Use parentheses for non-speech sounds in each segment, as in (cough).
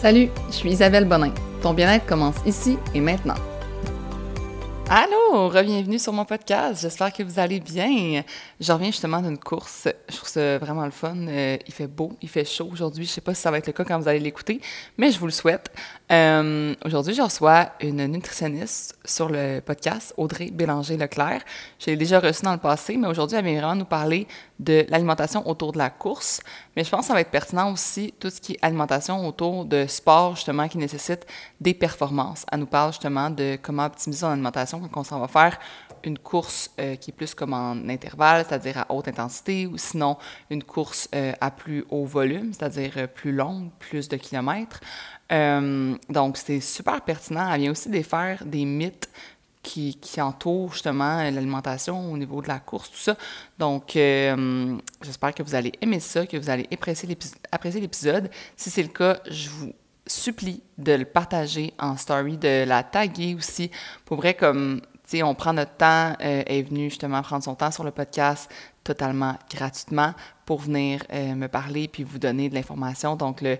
Salut, je suis Isabelle Bonin. Ton bien-être commence ici et maintenant. Allô, bienvenue sur mon podcast. J'espère que vous allez bien. Je reviens justement d'une course. Je trouve ça vraiment le fun. Euh, il fait beau, il fait chaud aujourd'hui. Je sais pas si ça va être le cas quand vous allez l'écouter, mais je vous le souhaite. Euh, aujourd'hui, je reçois une nutritionniste sur le podcast, Audrey Bélanger-Leclerc. Je l'ai déjà reçue dans le passé, mais aujourd'hui, elle vient nous parler de l'alimentation autour de la course. Mais je pense que ça va être pertinent aussi tout ce qui est alimentation autour de sport, justement, qui nécessite des performances. Elle nous parle justement de comment optimiser son alimentation quand on s'en va faire une course euh, qui est plus comme en intervalle, c'est-à-dire à haute intensité, ou sinon une course euh, à plus haut volume, c'est-à-dire euh, plus longue, plus de kilomètres. donc, c'est super pertinent. Elle vient aussi défaire des mythes qui, qui entourent justement l'alimentation au niveau de la course, tout ça. Donc, j'espère que vous allez aimer ça, que vous allez apprécier l'épisode. Si c'est le cas, je vous supplie de le partager en story, de la taguer aussi. Pour vrai, comme on prend notre temps, euh, est venue justement prendre son temps sur le podcast totalement gratuitement pour venir euh, me parler puis vous donner de l'information. Donc, le,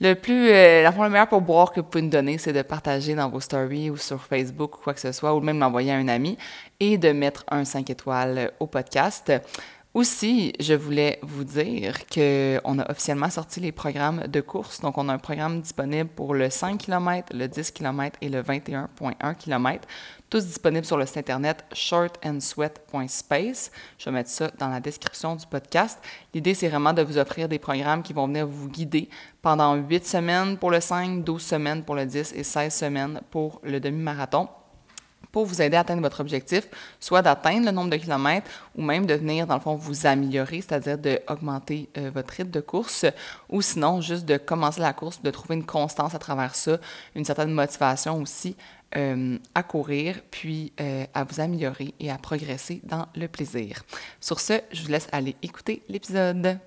le plus, euh, la le meilleur pour boire que vous pouvez nous donner, c'est de partager dans vos stories ou sur Facebook ou quoi que ce soit, ou même m'envoyer à un ami et de mettre un 5 étoiles au podcast. Aussi, je voulais vous dire qu'on a officiellement sorti les programmes de course. Donc, on a un programme disponible pour le 5 km, le 10 km et le 21,1 km tous disponibles sur le site internet shortandsweat.space. Je vais mettre ça dans la description du podcast. L'idée, c'est vraiment de vous offrir des programmes qui vont venir vous guider pendant 8 semaines pour le 5, 12 semaines pour le 10 et 16 semaines pour le demi-marathon pour vous aider à atteindre votre objectif, soit d'atteindre le nombre de kilomètres ou même de venir, dans le fond, vous améliorer, c'est-à-dire d'augmenter euh, votre rythme de course, ou sinon juste de commencer la course, de trouver une constance à travers ça, une certaine motivation aussi euh, à courir, puis euh, à vous améliorer et à progresser dans le plaisir. Sur ce, je vous laisse aller écouter l'épisode.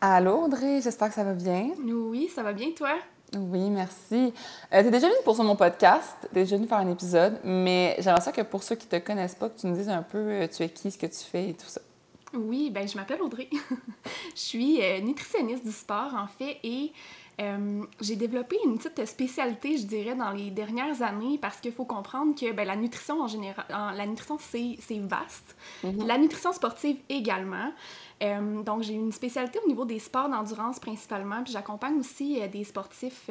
Allô Audrey, j'espère que ça va bien. Oui, ça va bien toi? Oui, merci. Euh, tu es déjà venue pour mon podcast, tu es déjà venue faire un épisode, mais j'aimerais ça que pour ceux qui te connaissent pas, que tu nous dises un peu tu es qui, ce que tu fais et tout ça. Oui, ben je m'appelle Audrey. (laughs) je suis nutritionniste du sport en fait et euh, j'ai développé une petite spécialité, je dirais, dans les dernières années parce qu'il faut comprendre que ben, la nutrition en général, la nutrition c'est vaste. Mm-hmm. La nutrition sportive également. Euh, donc, j'ai une spécialité au niveau des sports d'endurance principalement, puis j'accompagne aussi euh, des sportifs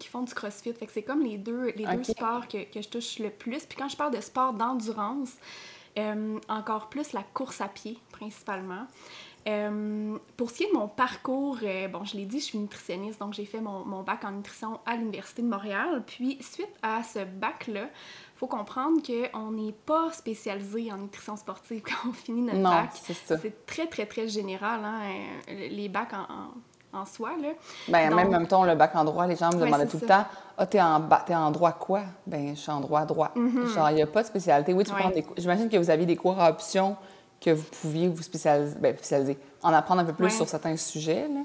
qui font du crossfit. Fait que c'est comme les deux, les deux sports que, que, je touche le plus. Puis quand je parle de sport d'endurance, encore plus la course à pied principalement. Euh, pour ce qui est de mon parcours, euh, bon, je l'ai dit, je suis nutritionniste, donc j'ai fait mon, mon, bac en nutrition à l'Université de Montréal. Puis, suite à ce bac-là, il faut comprendre qu'on n'est pas spécialisé en nutrition sportive (laughs) quand on finit notre non, bac. C'est très, très, très général, hein, euh, les bacs en, en, soi. Là. Ben, même, même temps, le bac en droit, les gens me demandaient tout le temps Ah, t'es en, es en droit quoi Ben, je suis en droit droit. Mm-hmm. Genre, il n'y a pas de spécialité. Oui, tu prends des J'imagine que vous aviez des cours à option que vous pouviez vous spécialiser, ben, spécialiser en apprendre un peu plus sur certains sujets. Là?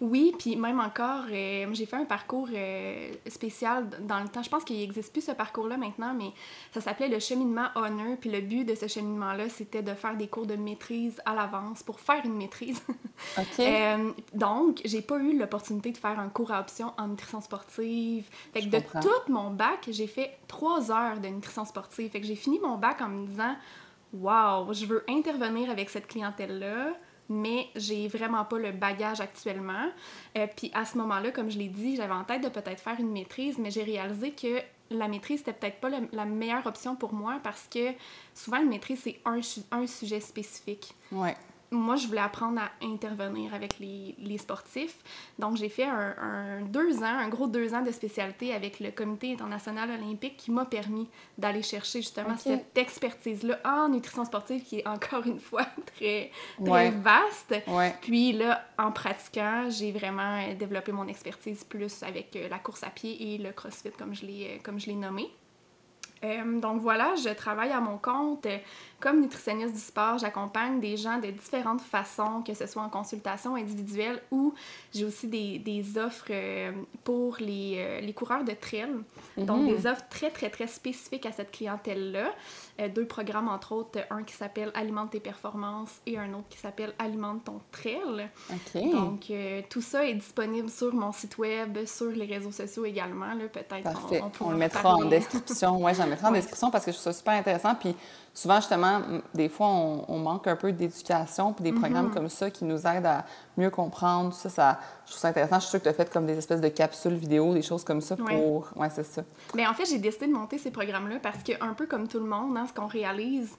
Oui, puis même encore, euh, j'ai fait un parcours euh, spécial dans le temps. Je pense qu'il n'existe plus ce parcours-là maintenant, mais ça s'appelait le cheminement Honor. Puis le but de ce cheminement-là, c'était de faire des cours de maîtrise à l'avance pour faire une maîtrise. (laughs) OK. euh, donc, j'ai pas eu l'opportunité de faire un cours à option en nutrition sportive. Fait que de tout mon bac, j'ai fait trois heures de nutrition sportive. Fait que j'ai fini mon bac en me disant Wow, je veux intervenir avec cette clientèle-là, mais j'ai vraiment pas le bagage actuellement. Euh, puis à ce moment-là, comme je l'ai dit, j'avais en tête de peut-être faire une maîtrise, mais j'ai réalisé que la maîtrise, c'était peut-être pas la meilleure option pour moi parce que souvent, une maîtrise, c'est un, un sujet spécifique. Ouais moi, je voulais apprendre à intervenir avec les, les sportifs. Donc, j'ai fait un, deux ans, un gros deux ans de spécialité avec le Comité international olympique qui m'a permis d'aller chercher justement cette expertise-là en nutrition sportive qui est encore une fois (laughs) très, très vaste. Puis là, en pratiquant, j'ai vraiment développé mon expertise plus avec euh, la course à pied et le CrossFit, comme je l'ai, euh, comme je l'ai nommé. Euh, donc voilà, je travaille à mon compte. Comme nutritionniste du sport, j'accompagne des gens de différentes façons, que ce soit en consultation individuelle ou j'ai aussi des, des offres euh, pour les, euh, les, coureurs de trail. Donc mhm. des offres très, très, très spécifiques à cette clientèle-là. deux programmes, entre autres, un qui s'appelle Alimente tes performances et un autre qui s'appelle Alimente ton trail. Donc tout ça est disponible sur mon site web, sur les réseaux sociaux également. Peut-être on, on, le mettra en description. Ouais, j'en mettrai en description parce que je trouve ça super intéressant. Puis souvent, justement, des fois, on, manque un peu d'éducation, puis des mm-hmm. programmes comme ça qui nous aident à mieux comprendre. Ça, ça je trouve ça intéressant. Je suis sûre que tu as fait comme des espèces de capsules vidéo, des choses comme ça pour. Ouais, c'est ça. Mais en fait, j'ai décidé de monter ces programmes-là parce que, un peu comme tout le monde, hein, ce qu'on réalise,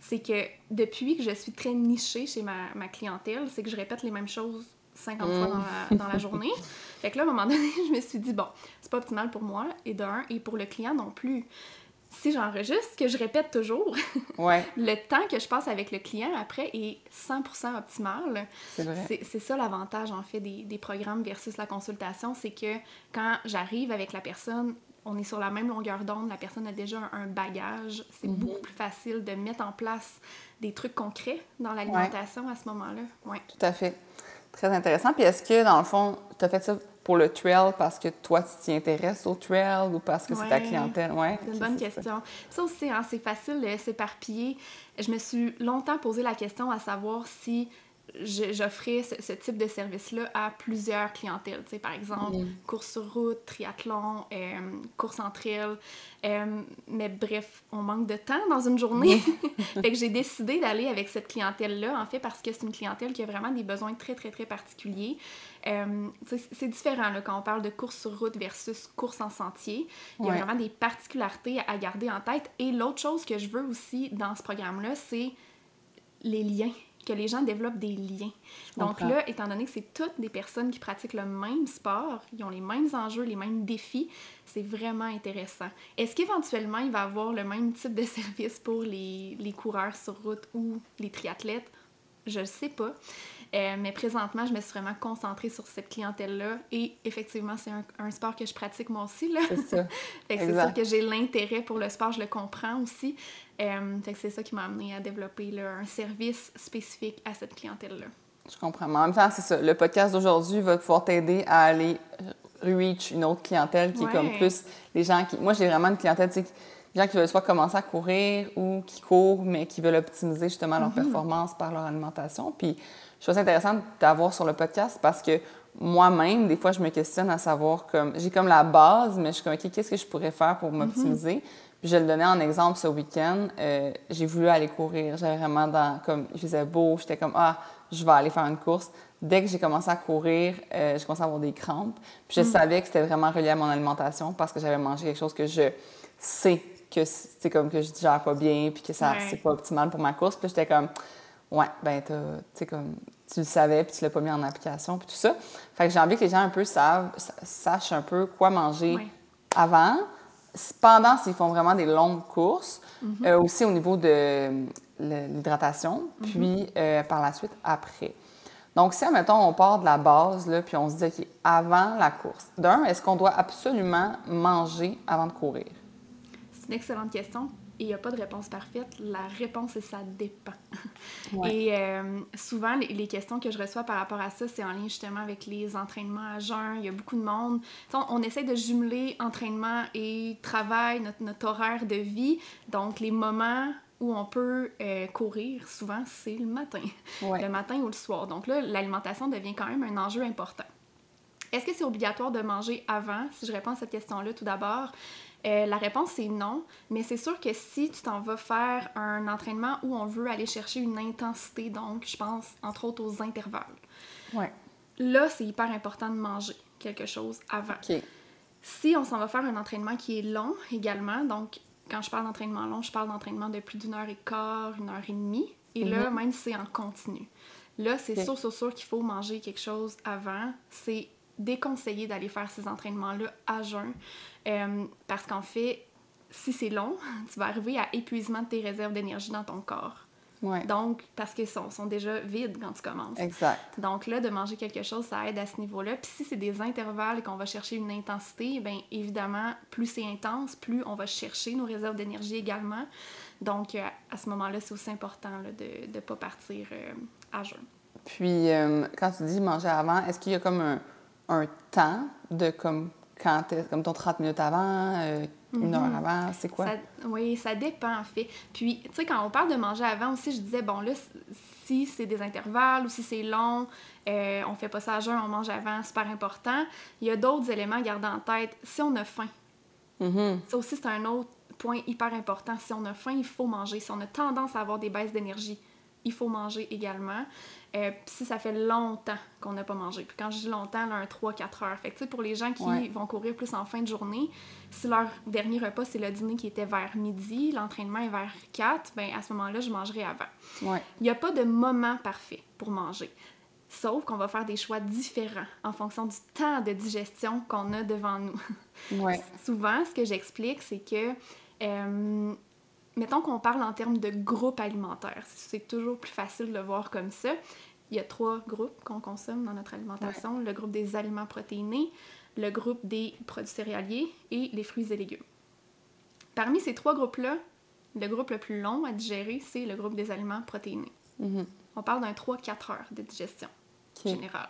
c'est que depuis que je suis très nichée chez ma, ma clientèle, c'est que je répète les mêmes choses 50 fois dans la, dans la, journée. (laughs) Fait que là, à un moment donné, (laughs) je me suis dit, bon, c'est pas optimal pour moi, et d'un, et pour le client non plus. Si j'enregistre, que je répète toujours, (laughs) ouais. le temps que je passe avec le client après est 100% optimal. C'est vrai. C'est ça l'avantage, en fait, des, des, programmes versus la consultation, c'est que quand j'arrive avec la personne, on est sur la même longueur d'onde, la personne a déjà un, bagage, c'est mhm. beaucoup plus facile de mettre en place des trucs concrets dans l'alimentation à ce moment-là. Ouais. Tout à fait. Très intéressant. Puis est-ce que, dans le fond, tu as fait ça pour le trail parce que toi, tu t'y intéresses au trail ou parce que c'est ta clientèle? Ouais, c'est une bonne question. Ça, aussi, hein, c'est facile de s'éparpiller. Je me suis longtemps posé la question à savoir si j'offrais ce, type de service-là à plusieurs clientèles. Tu sais, par exemple, mm. course sur route, triathlon, euh, course en trail. Euh, mais bref, on manque de temps dans une journée. (laughs) fait que j'ai décidé d'aller avec cette clientèle-là, en fait, parce que c'est une clientèle qui a vraiment des besoins très, très, très particuliers. Euh, c'est différent là, quand on parle de course sur route versus course en sentier. Il y a vraiment des particularités à garder en tête. Et l'autre chose que je veux aussi dans ce programme-là, c'est les liens que les gens développent des liens. Donc là, étant donné que c'est toutes des personnes qui pratiquent le même sport, ils ont les mêmes enjeux, les mêmes défis, c'est vraiment intéressant. Est-ce qu'éventuellement, il va avoir le même type de (laughs) service pour les, les coureurs sur route ou les triathlètes? Je ne sais pas. Euh, mais présentement, je me suis vraiment concentrée sur cette clientèle-là. Et effectivement, c'est un, sport que je pratique moi aussi. C'est ça. (laughs) c'est sûr que j'ai l'intérêt pour le sport, je le comprends aussi. Euh, c'est ça qui m'a amené à développer un service spécifique à cette clientèle-là. Je comprends. Mais en même temps, c'est ça. Le podcast d'aujourd'hui va pouvoir t'aider à aller reach une autre clientèle qui est comme plus les gens qui. Moi, j'ai vraiment une clientèle, tu sais, gens qui veulent soit commencer à courir ou qui courent, mais qui veulent optimiser justement leur mm-hmm. performance par leur alimentation. Puis je trouve ça intéressant d'avoir sur le podcast parce que moi-même, des fois, je me questionne à savoir comme j'ai comme la base, mais je suis comme OK, qu'est-ce que je pourrais faire pour m'optimiser? Mm-hmm. Puis je le donnais en exemple ce week-end. Euh, j'ai voulu aller courir. J'avais vraiment dans comme il faisait beau, j'étais comme ah, je vais aller faire une course. Dès que j'ai commencé à courir, euh, j'ai commencé à avoir des crampes. Puis je mm. savais que c'était vraiment relié à mon alimentation parce que j'avais mangé quelque chose que je sais que c'est comme que je digère pas bien puis que ça c'est pas optimal pour ma course. Puis j'étais comme Ouais, ben, tu comme, tu le savais, puis tu l'as pas mis en application, puis tout ça. Fait que j'ai envie que les gens un peu savent, sachent un peu quoi manger avant, pendant s'ils font vraiment des longues courses, mm-hmm. euh, aussi au niveau de l'hydratation, mm-hmm. puis euh, par la suite, après. Donc, si, admettons, on part de la base, là, puis on se dit, OK, avant la course, d'un, est-ce qu'on doit absolument manger avant de courir? C'est une excellente question il n'y a pas de réponse parfaite. La réponse, c'est ça dépend. (laughs) Et euh, souvent, les, questions que je reçois par rapport à ça, c'est en lien justement avec les entraînements à jeun. Il y a beaucoup de monde. On, on, essaie de jumeler entraînement et travail, notre, notre, horaire de vie. Donc, les moments où on peut euh, courir, souvent, c'est le matin. Le matin ou le soir. Donc là, l'alimentation devient quand même un enjeu important. Est-ce que c'est obligatoire de manger avant? Si je réponds à cette question-là tout d'abord, euh, la réponse c'est non, mais c'est sûr que si tu t'en vas faire un entraînement où on veut aller chercher une intensité, donc je pense entre autres aux intervalles. Ouais. Là, c'est hyper important de manger quelque chose avant. Si on s'en va faire un entraînement qui est long également, donc quand je parle d'entraînement long, je parle d'entraînement de plus d'une heure et quart, une heure et demie, et là, mhm. même si c'est en continu. Là, c'est sûr, sûr, sûr qu'il faut manger quelque chose avant. C'est déconseillé d'aller faire ces entraînements-là à jeun. Euh, parce qu'en fait, si c'est long, (laughs) tu vas arriver à épuisement de tes réserves d'énergie dans ton corps. Ouais. Donc, parce qu'ils sont, sont déjà vides quand tu commences. Exact. Donc là, de manger quelque chose, ça aide à ce niveau-là. Puis si c'est des intervalles et qu'on va chercher une intensité, bien évidemment, plus c'est intense, plus on va chercher nos réserves d'énergie également. Donc euh, à ce moment-là, c'est aussi important là, de ne pas partir euh, à jeun. Puis euh, quand tu dis manger avant, est-ce qu'il y a comme un, un temps de comme quand comme ton 30 minutes avant, euh, une heure Mhm. avant, c'est quoi? Ça- oui, ça dépend en fait. Puis, tu sais, quand on parle de manger avant aussi, je disais, bon, là, si c'est des intervalles ou si c'est long, euh, on fait pas ça à jeun, on mange avant, super important. Il y a d'autres éléments à garder en tête. Si on a faim, Mhm. ça aussi, c'est un autre point hyper important. Si on a faim, il faut manger. Si on a tendance à avoir des baisses d'énergie, il faut manger également. Euh, si ça fait longtemps qu'on n'a pas mangé. Puis quand je dis longtemps, là, un 3-4 heures. Fait que, pour les gens qui Ouais. vont courir plus en fin de journée, si leur dernier repas, c'est le dîner qui était vers midi, l'entraînement est vers 4, ben à ce moment-là, je mangerai avant. Ouais. Il n'y a pas de moment parfait pour manger. Sauf qu'on va faire des choix différents en fonction du temps de digestion qu'on a devant nous. Ouais. (laughs) Souvent, ce que j'explique, c'est que, euh, mettons qu'on parle en termes de groupe alimentaire. C'est toujours plus facile de le voir comme ça. Il y a trois groupes qu'on consomme dans notre alimentation. Le groupe des aliments protéinés, le groupe des produits céréaliers et les fruits et légumes. Parmi ces trois groupes-là, le groupe le plus long à digérer, c'est le groupe des aliments protéinés. Mhm. On parle d'un 3-4 heures de digestion OK. générale.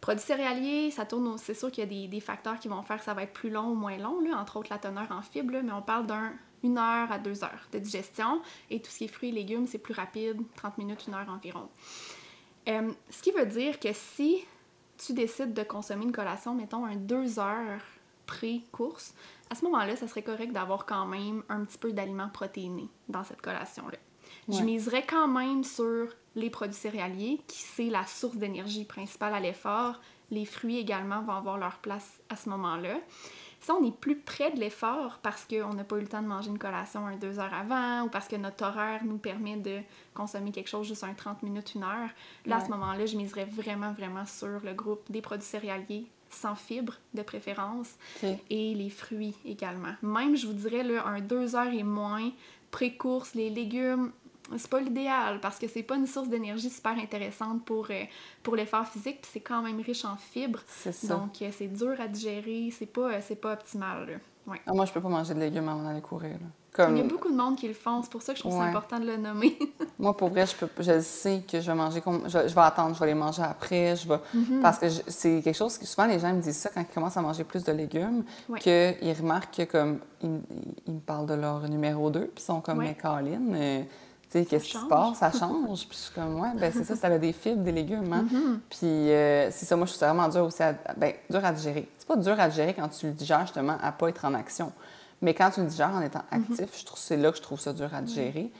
Produits céréaliers, ça tourne, au- c'est sûr qu'il y a des, des facteurs qui vont faire que ça va être plus long ou moins long, là, entre autres la teneur en fibres, là, mais on parle d'un une heure à deux heures de digestion. Et tout ce qui est fruits et légumes, c'est plus rapide, 30 minutes, une heure environ. Euh, ce qui veut dire que si tu décides de consommer une collation, mettons, un deux heures pré-course, à ce moment-là, ça serait correct d'avoir quand même un petit peu d'aliments protéinés dans cette collation-là. Je miserais quand même sur les produits céréaliers, qui c'est la source d'énergie principale à l'effort. Les fruits également vont avoir leur place à ce moment-là. Si on est plus près de l'effort parce qu'on n'a pas eu le temps de manger une collation un deux heures avant ou parce que notre horaire nous permet de consommer quelque chose juste un 30 minutes, une heure, là, à ce moment-là, je miserais vraiment, vraiment sur le groupe des produits céréaliers sans fibres de préférence et les fruits également. Même, je vous dirais, là, un deux heures et moins, pré-course, les légumes, c'est pas l'idéal parce que c'est pas une source d'énergie super intéressante pour, euh, pour l'effort physique, puis c'est quand même riche en fibres. C'est ça. Donc, euh, c'est dur à digérer, c'est pas, euh, c'est pas optimal. là. Ouais. Ah, moi, je peux pas manger de légumes avant d'aller courir. là. Il y a beaucoup de monde qui le font, c'est pour ça que je trouve ça Ouais. important de le nommer. (laughs) moi, pour vrai, je, peux, je sais que je vais manger comme. Je, je vais attendre, je vais les manger après. Je vais, Mhm. Parce que c'est quelque chose que souvent les gens me disent ça quand ils commencent à manger plus de légumes, Ouais. qu'ils remarquent que comme ils, ils me parlent de leur numéro 2, puis ils sont comme Ouais. mais euh, tu sais, qu'est-ce qui se passe? Ça change. puis je suis comme ouais, ben c'est ça, ça a des fibres, des légumes. Hein? Mhm. Puis euh, c'est ça, moi je trouve ça vraiment dur aussi à, ben, dur à digérer. C'est pas dur à digérer quand tu le digères justement à pas être en action. Mais quand tu le digères en étant Mhm. actif, je trouve c'est là que je trouve ça dur à digérer.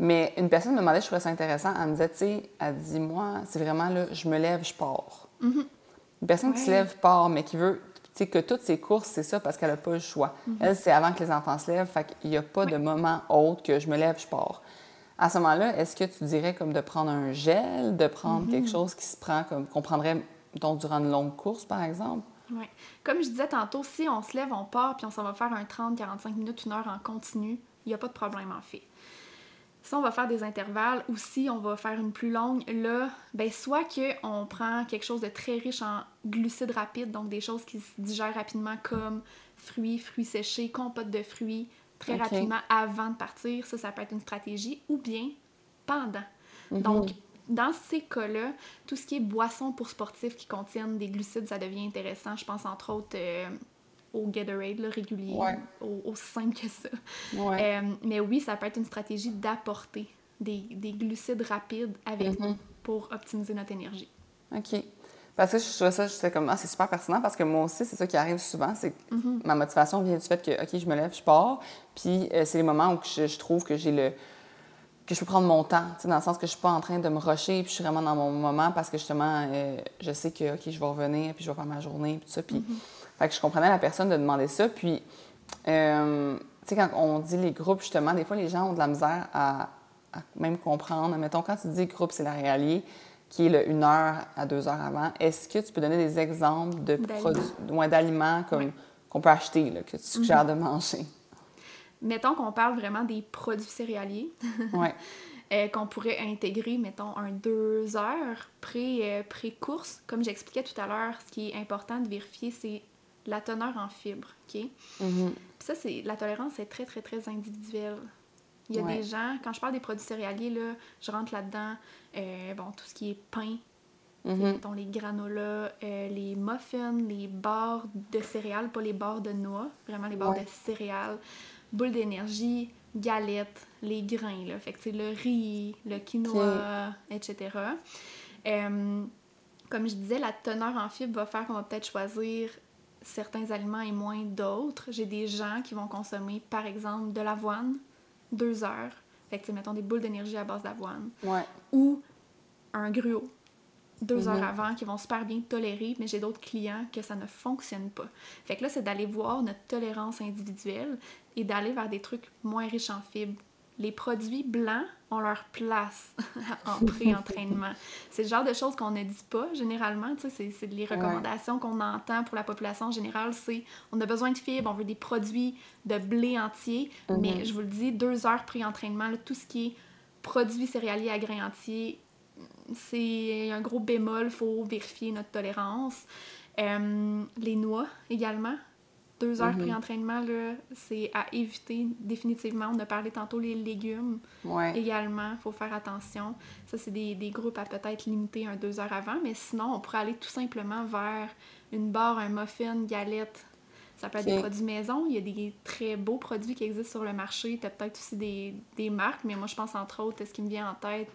Mais une personne me demandait, je trouvais ça intéressant, elle me disait, tu sais, elle dit, moi, c'est vraiment là, je me lève, je pars. Mhm. Une personne qui se lève, part, mais qui veut, tu sais, que toutes ses courses, c'est ça parce qu'elle n'a pas le choix. Elle, c'est avant que les enfants se lèvent, fait qu'il n'y a pas de moment autre que je me lève, je pars. À ce moment-là, est-ce que tu dirais comme de prendre un gel, de prendre quelque chose qui se prend comme qu'on prendrait mettons, durant une longue course, par exemple? Ouais. Comme je disais tantôt, si on se lève, on part, puis on s'en va faire un 30-45 minutes, une heure en continu, il n'y a pas de problème en fait. Si on va faire des intervalles ou si on va faire une plus longue, là, ben soit qu'on prend quelque chose de très riche en glucides rapides, donc des choses qui se digèrent rapidement comme fruits, fruits séchés, compote de fruits, très rapidement avant de partir, ça, ça peut être une stratégie, ou bien pendant. Mhm. Donc, dans ces cas-là, tout ce qui est boissons pour sportifs qui contiennent des glucides, ça devient intéressant. Je pense entre autres euh, au Gatorade là, régulier, Ouais. au- aussi simple que ça. Ouais. Euh, mais oui, ça peut être une stratégie d'apporter des, des glucides rapides avec Mhm. nous pour optimiser notre énergie. OK. Parce que je trouvais ça, j'étais comme, ah, c'est super pertinent parce que moi aussi, c'est ça qui arrive souvent, c'est que ma motivation vient du fait que, OK, je me lève, je pars, puis euh, c'est les moments où je, je trouve que j'ai le que je peux prendre mon temps, tu sais, dans le sens que je suis pas en train de me rusher, puis je suis vraiment dans mon moment parce que justement, euh, je sais que, OK, je vais revenir, puis je vais faire ma journée, puis tout ça, puis... Fait que je comprenais la personne de demander ça, puis, euh, tu sais, quand on dit les groupes, justement, des fois, les gens ont de la misère à, à même comprendre. Mettons, quand tu dis groupe céréalier, qui est le une heure à deux heures avant, est-ce que tu peux donner des exemples de produits, d'aliments comme Oui. qu'on peut acheter, là, que tu suggères de manger? Mettons qu'on parle vraiment des produits céréaliers. (laughs) Ouais. euh, qu'on pourrait intégrer, mettons, un deux heures euh, pré-course. Comme j'expliquais tout à l'heure, ce qui est important de vérifier, c'est la teneur en fibres, OK? Mhm. Puis ça, la tolérance est très, très, très individuelle. Il y a Ouais. des gens, quand je parle des produits céréaliers, là, je rentre là-dedans, euh, bon, tout ce qui est pain, Mhm. mettons les granolas, euh, les muffins, les barres de céréales, pas les barres de noix, vraiment les barres Ouais. de céréales, boules d'énergie, galettes, les grains, là. Fait que c'est le riz, le quinoa, etc. Euh, comme je disais, la teneur en fibres va faire qu'on va peut-être choisir certains aliments et moins d'autres. J'ai des gens qui vont consommer, par exemple, de l'avoine, deux heures. Fait que, mettons des boules d'énergie à base d'avoine Ouais. ou un gruau deux Mhm. heures avant qui vont super bien tolérer, mais j'ai d'autres clients que ça ne fonctionne pas. Fait que là, c'est d'aller voir notre tolérance individuelle et d'aller vers des trucs moins riches en fibres. Les produits blancs ont leur place (laughs) en pré-entraînement. C'est le genre de choses qu'on ne dit pas généralement. C'est, les recommandations qu'on entend pour la population en général. C'est on a besoin de fibres, on veut des produits de blé entier. Mais je vous le dis, deux heures pré-entraînement, tout ce qui est produits céréaliers à grains entiers, c'est un gros bémol, il faut vérifier notre tolérance. Euh, les noix également. Deux heures Mhm. pré-entraînement, c'est à éviter définitivement. On a parlé tantôt les légumes Ouais. également, il faut faire attention. Ça, c'est des, des groupes à peut-être limiter un deux heures avant, mais sinon, on pourrait aller tout simplement vers une barre, un muffin, une galette. Ça peut être des produits maison. Il y a des très beaux produits qui existent sur le marché. Tu as peut-être aussi des, des marques, mais moi, je pense entre autres, ce qui me vient en tête,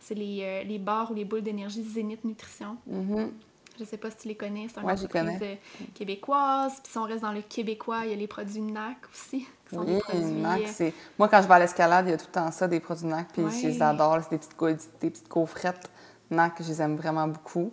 c'est les, euh, les barres ou les boules d'énergie Zénith Nutrition. Mhm. Je sais pas si tu les connais, c'est une Ouais, entreprise euh, québécoise. Puis si on reste dans le québécois, il y a les produits NAC aussi, qui sont Oui, des produits... NAC, euh, c'est... Moi, quand je vais à l'escalade, il y a tout le temps ça, des produits NAC, puis Ouais. je les adore. C'est des petites, co- des petites gaufrettes NAC, je les aime vraiment beaucoup.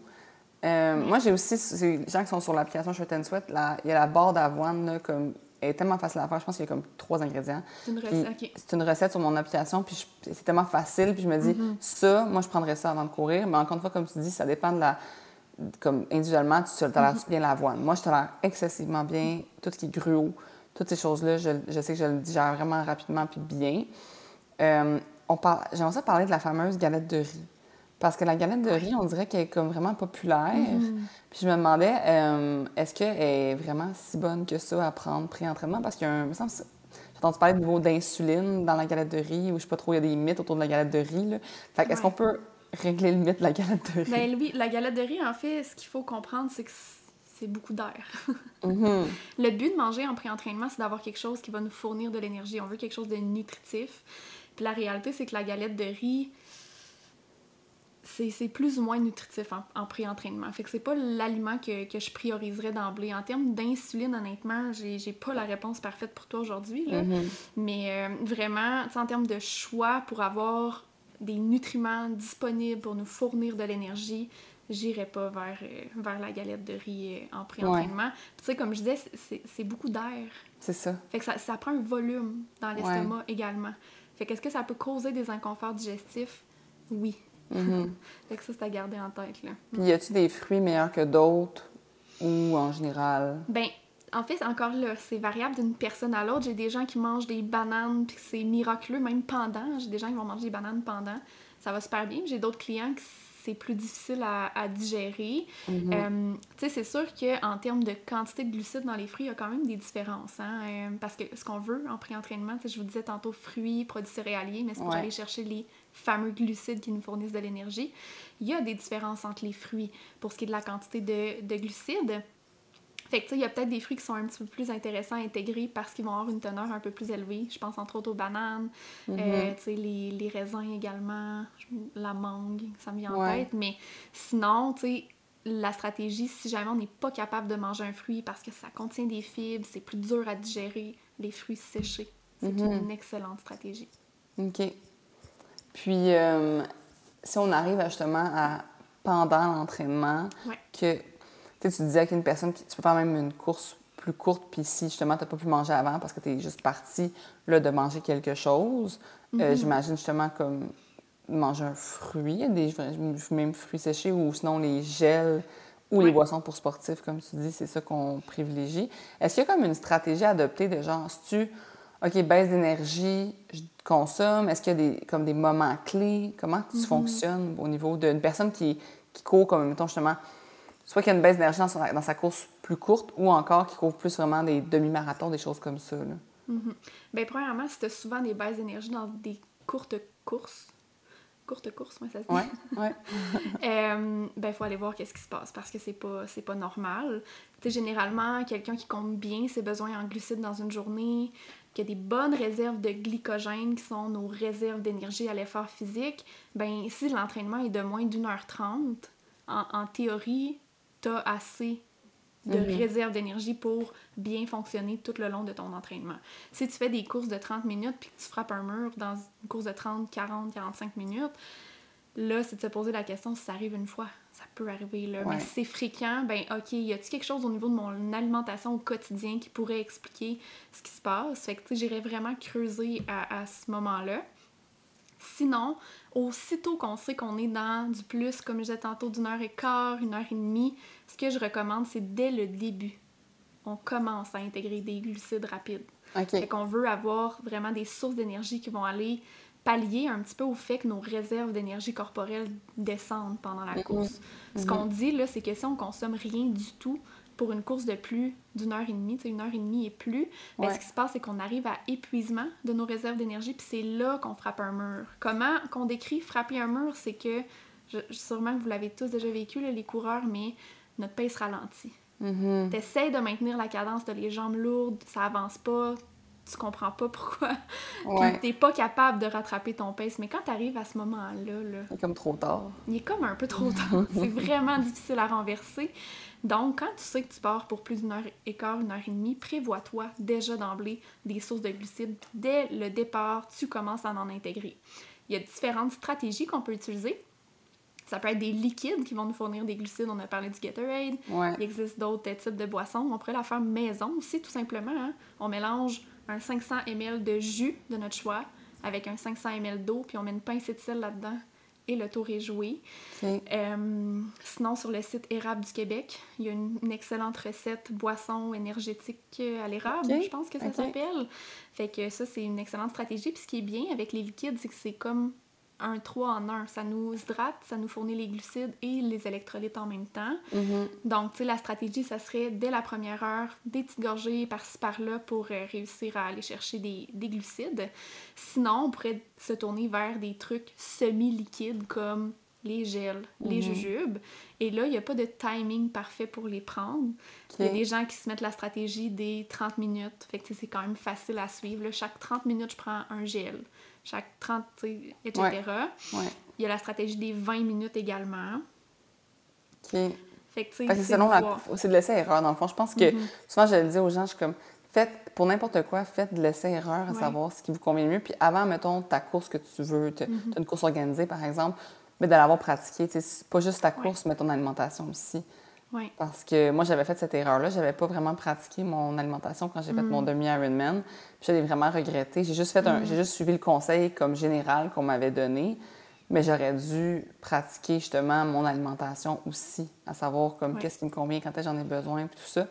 Euh, Moi, j'ai aussi, les gens qui sont sur l'application Short and Sweat, la- il y a la barre d'avoine, là, comme, elle est tellement facile à faire, je pense qu'il y a comme trois ingrédients. C'est une recette. C'est une recette sur mon application, puis je- c'est tellement facile, puis je me dis, Mm-hmm. ça, moi, je prendrais ça avant de courir, mais encore une fois, comme tu dis, ça dépend de la. Comme individuellement, tu tolères bien l'avoine. Moi, je tolère excessivement bien tout ce qui est gruau, toutes ces choses-là, je, je sais que je le digère vraiment rapidement puis bien. Euh, on parle, j'aimerais ça parler de la fameuse galette de riz. Parce que la galette de riz, on dirait qu'elle est comme vraiment populaire. Mm-hmm. Puis je me demandais, euh, est-ce qu'elle est vraiment si bonne que ça à prendre pré-entraînement? Parce qu'il y a un. me semble entendu parler du niveau d'insuline dans la galette de riz, ou je sais pas trop, il y a des mythes autour de la galette de riz. Là. Fait que est-ce Ouais. qu'on peut régler le mythe de la galette de riz? Ben oui, la galette de riz, en fait, ce qu'il faut comprendre, c'est que c'est beaucoup d'air. (laughs) Mhm. Le but de manger en pré-entraînement, c'est d'avoir quelque chose qui va nous fournir de l'énergie. On veut quelque chose de nutritif. Puis la réalité, c'est que la galette de riz, c'est plus ou moins nutritif en, en pré-entraînement. Fait que c'est pas l'aliment que, que je prioriserais d'emblée. En termes d'insuline, honnêtement, j'ai j'ai pas la réponse parfaite pour toi aujourd'hui. Mhm. Mais euh, vraiment, en termes de choix pour avoir des nutriments disponibles pour nous fournir de l'énergie, j'irais pas vers, euh, vers la galette de riz euh, en pré-entraînement. Puis Tu sais, comme je disais, c'est- beaucoup d'air. C'est ça. Fait que ça, ça prend un volume dans l'estomac également. Fait que est-ce que ça peut causer des inconforts digestifs? Oui. Mhm. (laughs) Fait que ça, c'est à garder en tête, là. Puis y a-tu des fruits meilleurs que d'autres, ou en général? Ben, en fait, encore là, c'est variable d'une personne à l'autre. J'ai des gens qui mangent des bananes puis c'est miraculeux, même pendant. J'ai des gens qui vont manger des bananes pendant. Ça va super bien. J'ai d'autres clients que c'est plus difficile à, à digérer. Mhm. Euh, tu sais, c'est sûr qu'en termes de quantité de glucides dans les fruits, il y a quand même des différences. Hein? Euh, parce que ce qu'on veut en pré-entraînement, je vous disais tantôt fruits, produits céréaliers, mais c'est pour Ouais. aller chercher les fameux glucides qui nous fournissent de l'énergie. Il y a des différences entre les fruits pour ce qui est de la quantité de, de glucides. Fait que, tu sais, il y a peut-être des fruits qui sont un petit peu plus intéressants à intégrer parce qu'ils vont avoir une teneur un peu plus élevée. Je pense entre autres aux bananes, Mhm. euh, tu sais, les, les raisins également, la mangue, ça me vient en tête. Mais sinon, tu sais, la stratégie, si jamais on n'est pas capable de manger un fruit parce que ça contient des fibres, c'est plus dur à digérer, les fruits séchés. C'est Mhm. une excellente stratégie. OK. Puis, euh, si on arrive à, justement à, pendant l'entraînement, Ouais. que tu sais, tu disais qu'une personne, qui- tu peux faire même une course plus courte, puis si justement tu n'as pas pu manger avant parce que tu es juste parti là, de manger quelque chose, euh, Mhm. j'imagine justement comme manger un fruit, des même fruits séchés ou sinon les gels ou les boissons pour sportifs, comme tu dis, c'est ça qu'on privilégie. Est-ce qu'il y a comme une stratégie à adopter de genre, si tu OK, baisse d'énergie, je consomme. Est-ce qu'il y a des, comme des moments clés? Comment tu Mhm. fonctionnes au niveau d'une personne qui, qui court, comme, mettons, justement, soit qu'il y a une baisse d'énergie dans, sa- dans sa course plus courte ou encore qui court plus vraiment des demi-marathons, des choses comme ça. Là. Ben, premièrement, si tu as souvent des baisses d'énergie dans des courtes courses, courtes courses, moi, ça se dit. Ouais, ouais. (laughs) Euh, ben, il faut aller voir qu'est-ce qui se passe parce que c'est pas, c'est pas normal. Tu généralement, quelqu'un qui compte bien ses besoins en glucides dans une journée, qui a des bonnes réserves de glycogène, qui sont nos réserves d'énergie à l'effort physique, ben, si l'entraînement est de moins d'une heure trente, en, en théorie, tu as assez de Mhm. réserve d'énergie pour bien fonctionner tout le long de ton entraînement. Si tu fais des courses de 30 minutes puis que tu frappes un mur dans une course de 30, 40, 45 minutes, là, c'est de se poser la question si ça arrive une fois. Ça peut arriver, là. Ouais. Mais si c'est fréquent, ben OK, y a-t-il quelque chose au niveau de mon alimentation au quotidien qui pourrait expliquer ce qui se passe? Fait que, tu sais, j'irais vraiment creuser à, à ce moment-là. Sinon, aussitôt qu'on sait qu'on est dans du plus, comme je disais tantôt, d'une heure et quart, une heure et demie, ce que je recommande, c'est dès le début, on commence à intégrer des glucides rapides. Fait OK. qu'on veut avoir vraiment des sources d'énergie qui vont aller pallier un petit peu au fait que nos réserves d'énergie corporelle descendent pendant la course. Ce qu'on dit, là, c'est que si on consomme rien du tout pour une course de plus d'une heure et demie, une heure et demie et plus, ben, Ouais. ce qui se passe, c'est qu'on arrive à épuisement de nos réserves d'énergie, puis c'est là qu'on frappe un mur. Comment qu'on décrit frapper un mur, c'est que, je, sûrement que vous l'avez tous déjà vécu, là, les coureurs, mais notre pace ralentit. Mhm. T'essayes de maintenir la cadence, t'as les jambes lourdes, ça avance pas, tu comprends pas pourquoi. (laughs) Ouais. T'es pas capable de rattraper ton pace. Mais quand t'arrives à ce moment-là, là, C'est comme trop tard. il est comme un peu trop tard. (laughs) C'est vraiment difficile à renverser. Donc, quand tu sais que tu pars pour plus d'une heure et quart, une heure et demie, prévois-toi déjà d'emblée des sources de glucides. Dès le départ, tu commences à en intégrer. Il y a différentes stratégies qu'on peut utiliser. Ça peut être des liquides qui vont nous fournir des glucides. On a parlé du Gatorade. Ouais. Il existe d'autres types de boissons. On pourrait la faire maison aussi, tout simplement. hein. On mélange un 500 ml de jus de notre choix avec un 500 ml d'eau, puis on met une pincée de sel là-dedans et le tour est joué. Euh, sinon, sur le site Érable du Québec, il y a une, une excellente recette boisson énergétique euh, à l'érable, je pense que ça ok. s'appelle. Fait que ça, c'est une excellente stratégie. Puis ce qui est bien avec les liquides, c'est que c'est comme un 3 en 1. Ça nous hydrate, ça nous fournit les glucides et les électrolytes en même temps. Mhm. Donc, tu sais, la stratégie, ça serait dès la première heure, des petites gorgées par-ci par-là pour euh, réussir à aller chercher des, des glucides. Sinon, on pourrait se tourner vers des trucs semi-liquides comme les gels, les Mhm. jujubes. Et là, il n'y a pas de timing parfait pour les prendre. Il y a des gens qui se mettent la stratégie des 30 minutes. Fait que c'est quand même facile à suivre. là. Chaque 30 minutes, je prends un gel. Chaque 30, tu sais, etc. Ouais. Il y a la stratégie des 20 minutes également. OK. Fait que, c'est selon la... C'est de l'essai-erreur, dans le fond. Je pense que Mhm. souvent, je le dis aux gens, je suis comme, faites, pour n'importe quoi, faites de l'essai-erreur à Ouais. savoir ce qui vous convient le mieux. Puis avant, mettons, ta course que tu veux, tu Mhm. as une course organisée, par exemple, mais de l'avoir pratiquée. C'est pas juste ta course, mais ton alimentation aussi. Parce que moi, j'avais fait cette erreur-là. J'avais pas vraiment pratiqué mon alimentation quand j'ai fait Mm. mon demi-Ironman. Puis je l'ai vraiment regretté. J'ai juste, fait un- Mm. j'ai juste suivi le conseil comme général qu'on m'avait donné. Mais j'aurais dû pratiquer justement mon alimentation aussi, à savoir comme qu'est-ce qui me convient, quand est-ce que j'en ai besoin, puis tout ça.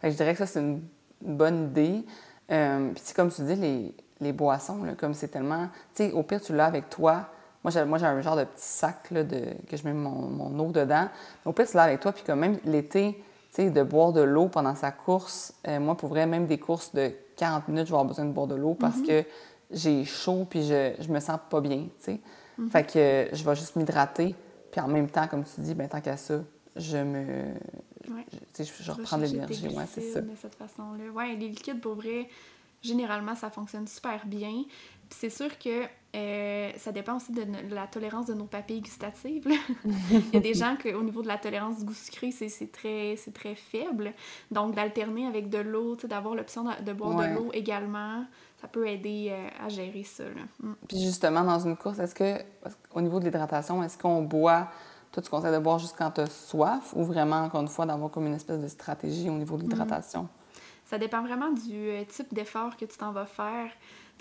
Fait que je dirais que ça, c'est une bonne idée. Euh, puis comme tu dis, les, les boissons, là, comme c'est tellement... Tu sais, au pire, tu l'as avec toi. Moi, j'ai, moi, j'ai un genre de petit sac là, de, que je mets mon, mon eau dedans. Au pire, tu l'as avec toi, puis comme même l'été, tu sais, de boire de l'eau pendant sa course, euh, moi, pour vrai, même des courses de 40 minutes, je vais avoir besoin de boire de l'eau parce que j'ai chaud, puis je, je me sens pas bien, tu sais. Fait que euh, je vais juste m'hydrater, puis en même temps, comme tu dis, ben tant qu'à ça, je me... Ouais. Tu sais, je, je reprends de l'énergie, ouais, c'est ça. De cette façon-là. Ouais, les liquides, pour vrai, généralement, ça fonctionne super bien. C'est sûr que euh, ça dépend aussi de, la tolérance de nos papilles gustatives. (laughs) Il y a des gens qu'au niveau de la tolérance du goût sucré, c'est très, très faible. Donc, d'alterner avec de l'eau, d'avoir l'option de, de boire Ouais. de l'eau également, ça peut aider euh, à gérer ça. là. Mm. Puis justement, dans une course, est-ce que, au niveau de l'hydratation, est-ce qu'on boit, toi, tu conseilles de boire juste quand tu as soif ou vraiment, encore une fois, d'avoir comme une espèce de stratégie au niveau de l'hydratation? Ça dépend vraiment du euh, type d'effort que tu t'en vas faire.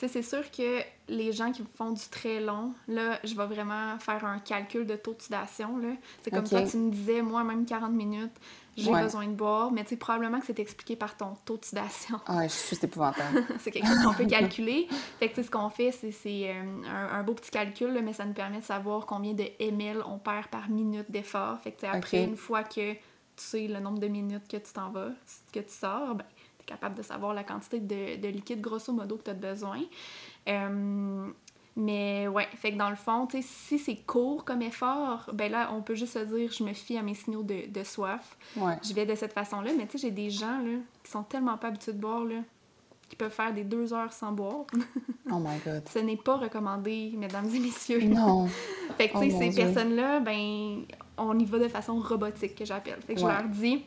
Tu sais, c'est sûr que les gens qui font du très long, là, je vais vraiment faire un calcul de taux d'oxydation, là. C'est comme Ok. toi, tu me disais, moi, même 40 minutes, j'ai Ouais. besoin de boire, mais tu sais, probablement que c'est expliqué par ton taux d'oxydation. Ah, je suis épouvantable. (laughs) c'est quelque chose qu'on peut (laughs) calculer. Fait que, tu sais, ce qu'on fait, c'est euh, un, un beau petit calcul, là, mais ça nous permet de savoir combien de ml on perd par minute d'effort. Fait que, après, une fois que tu sais le nombre de minutes que tu t'en vas, que tu sors, ben, tu es capable de savoir la quantité de, de liquide, grosso modo, que tu as besoin. Euh, mais ouais, fait que dans le fond, tu sais, si c'est court comme effort, ben là, on peut juste se dire, je me fie à mes signaux de, de soif. Ouais. Je vais de cette façon-là, mais tu sais, j'ai des gens là, qui sont tellement pas habitués de boire, là, qui peuvent faire des deux heures sans boire. Oh my God. (laughs) Ce n'est pas recommandé, mesdames et messieurs. Non. (laughs) Fait que, tu Oh sais, mon ces personnes-là, ben, on y va de façon robotique, que j'appelle. Fait que Ouais. je leur dis,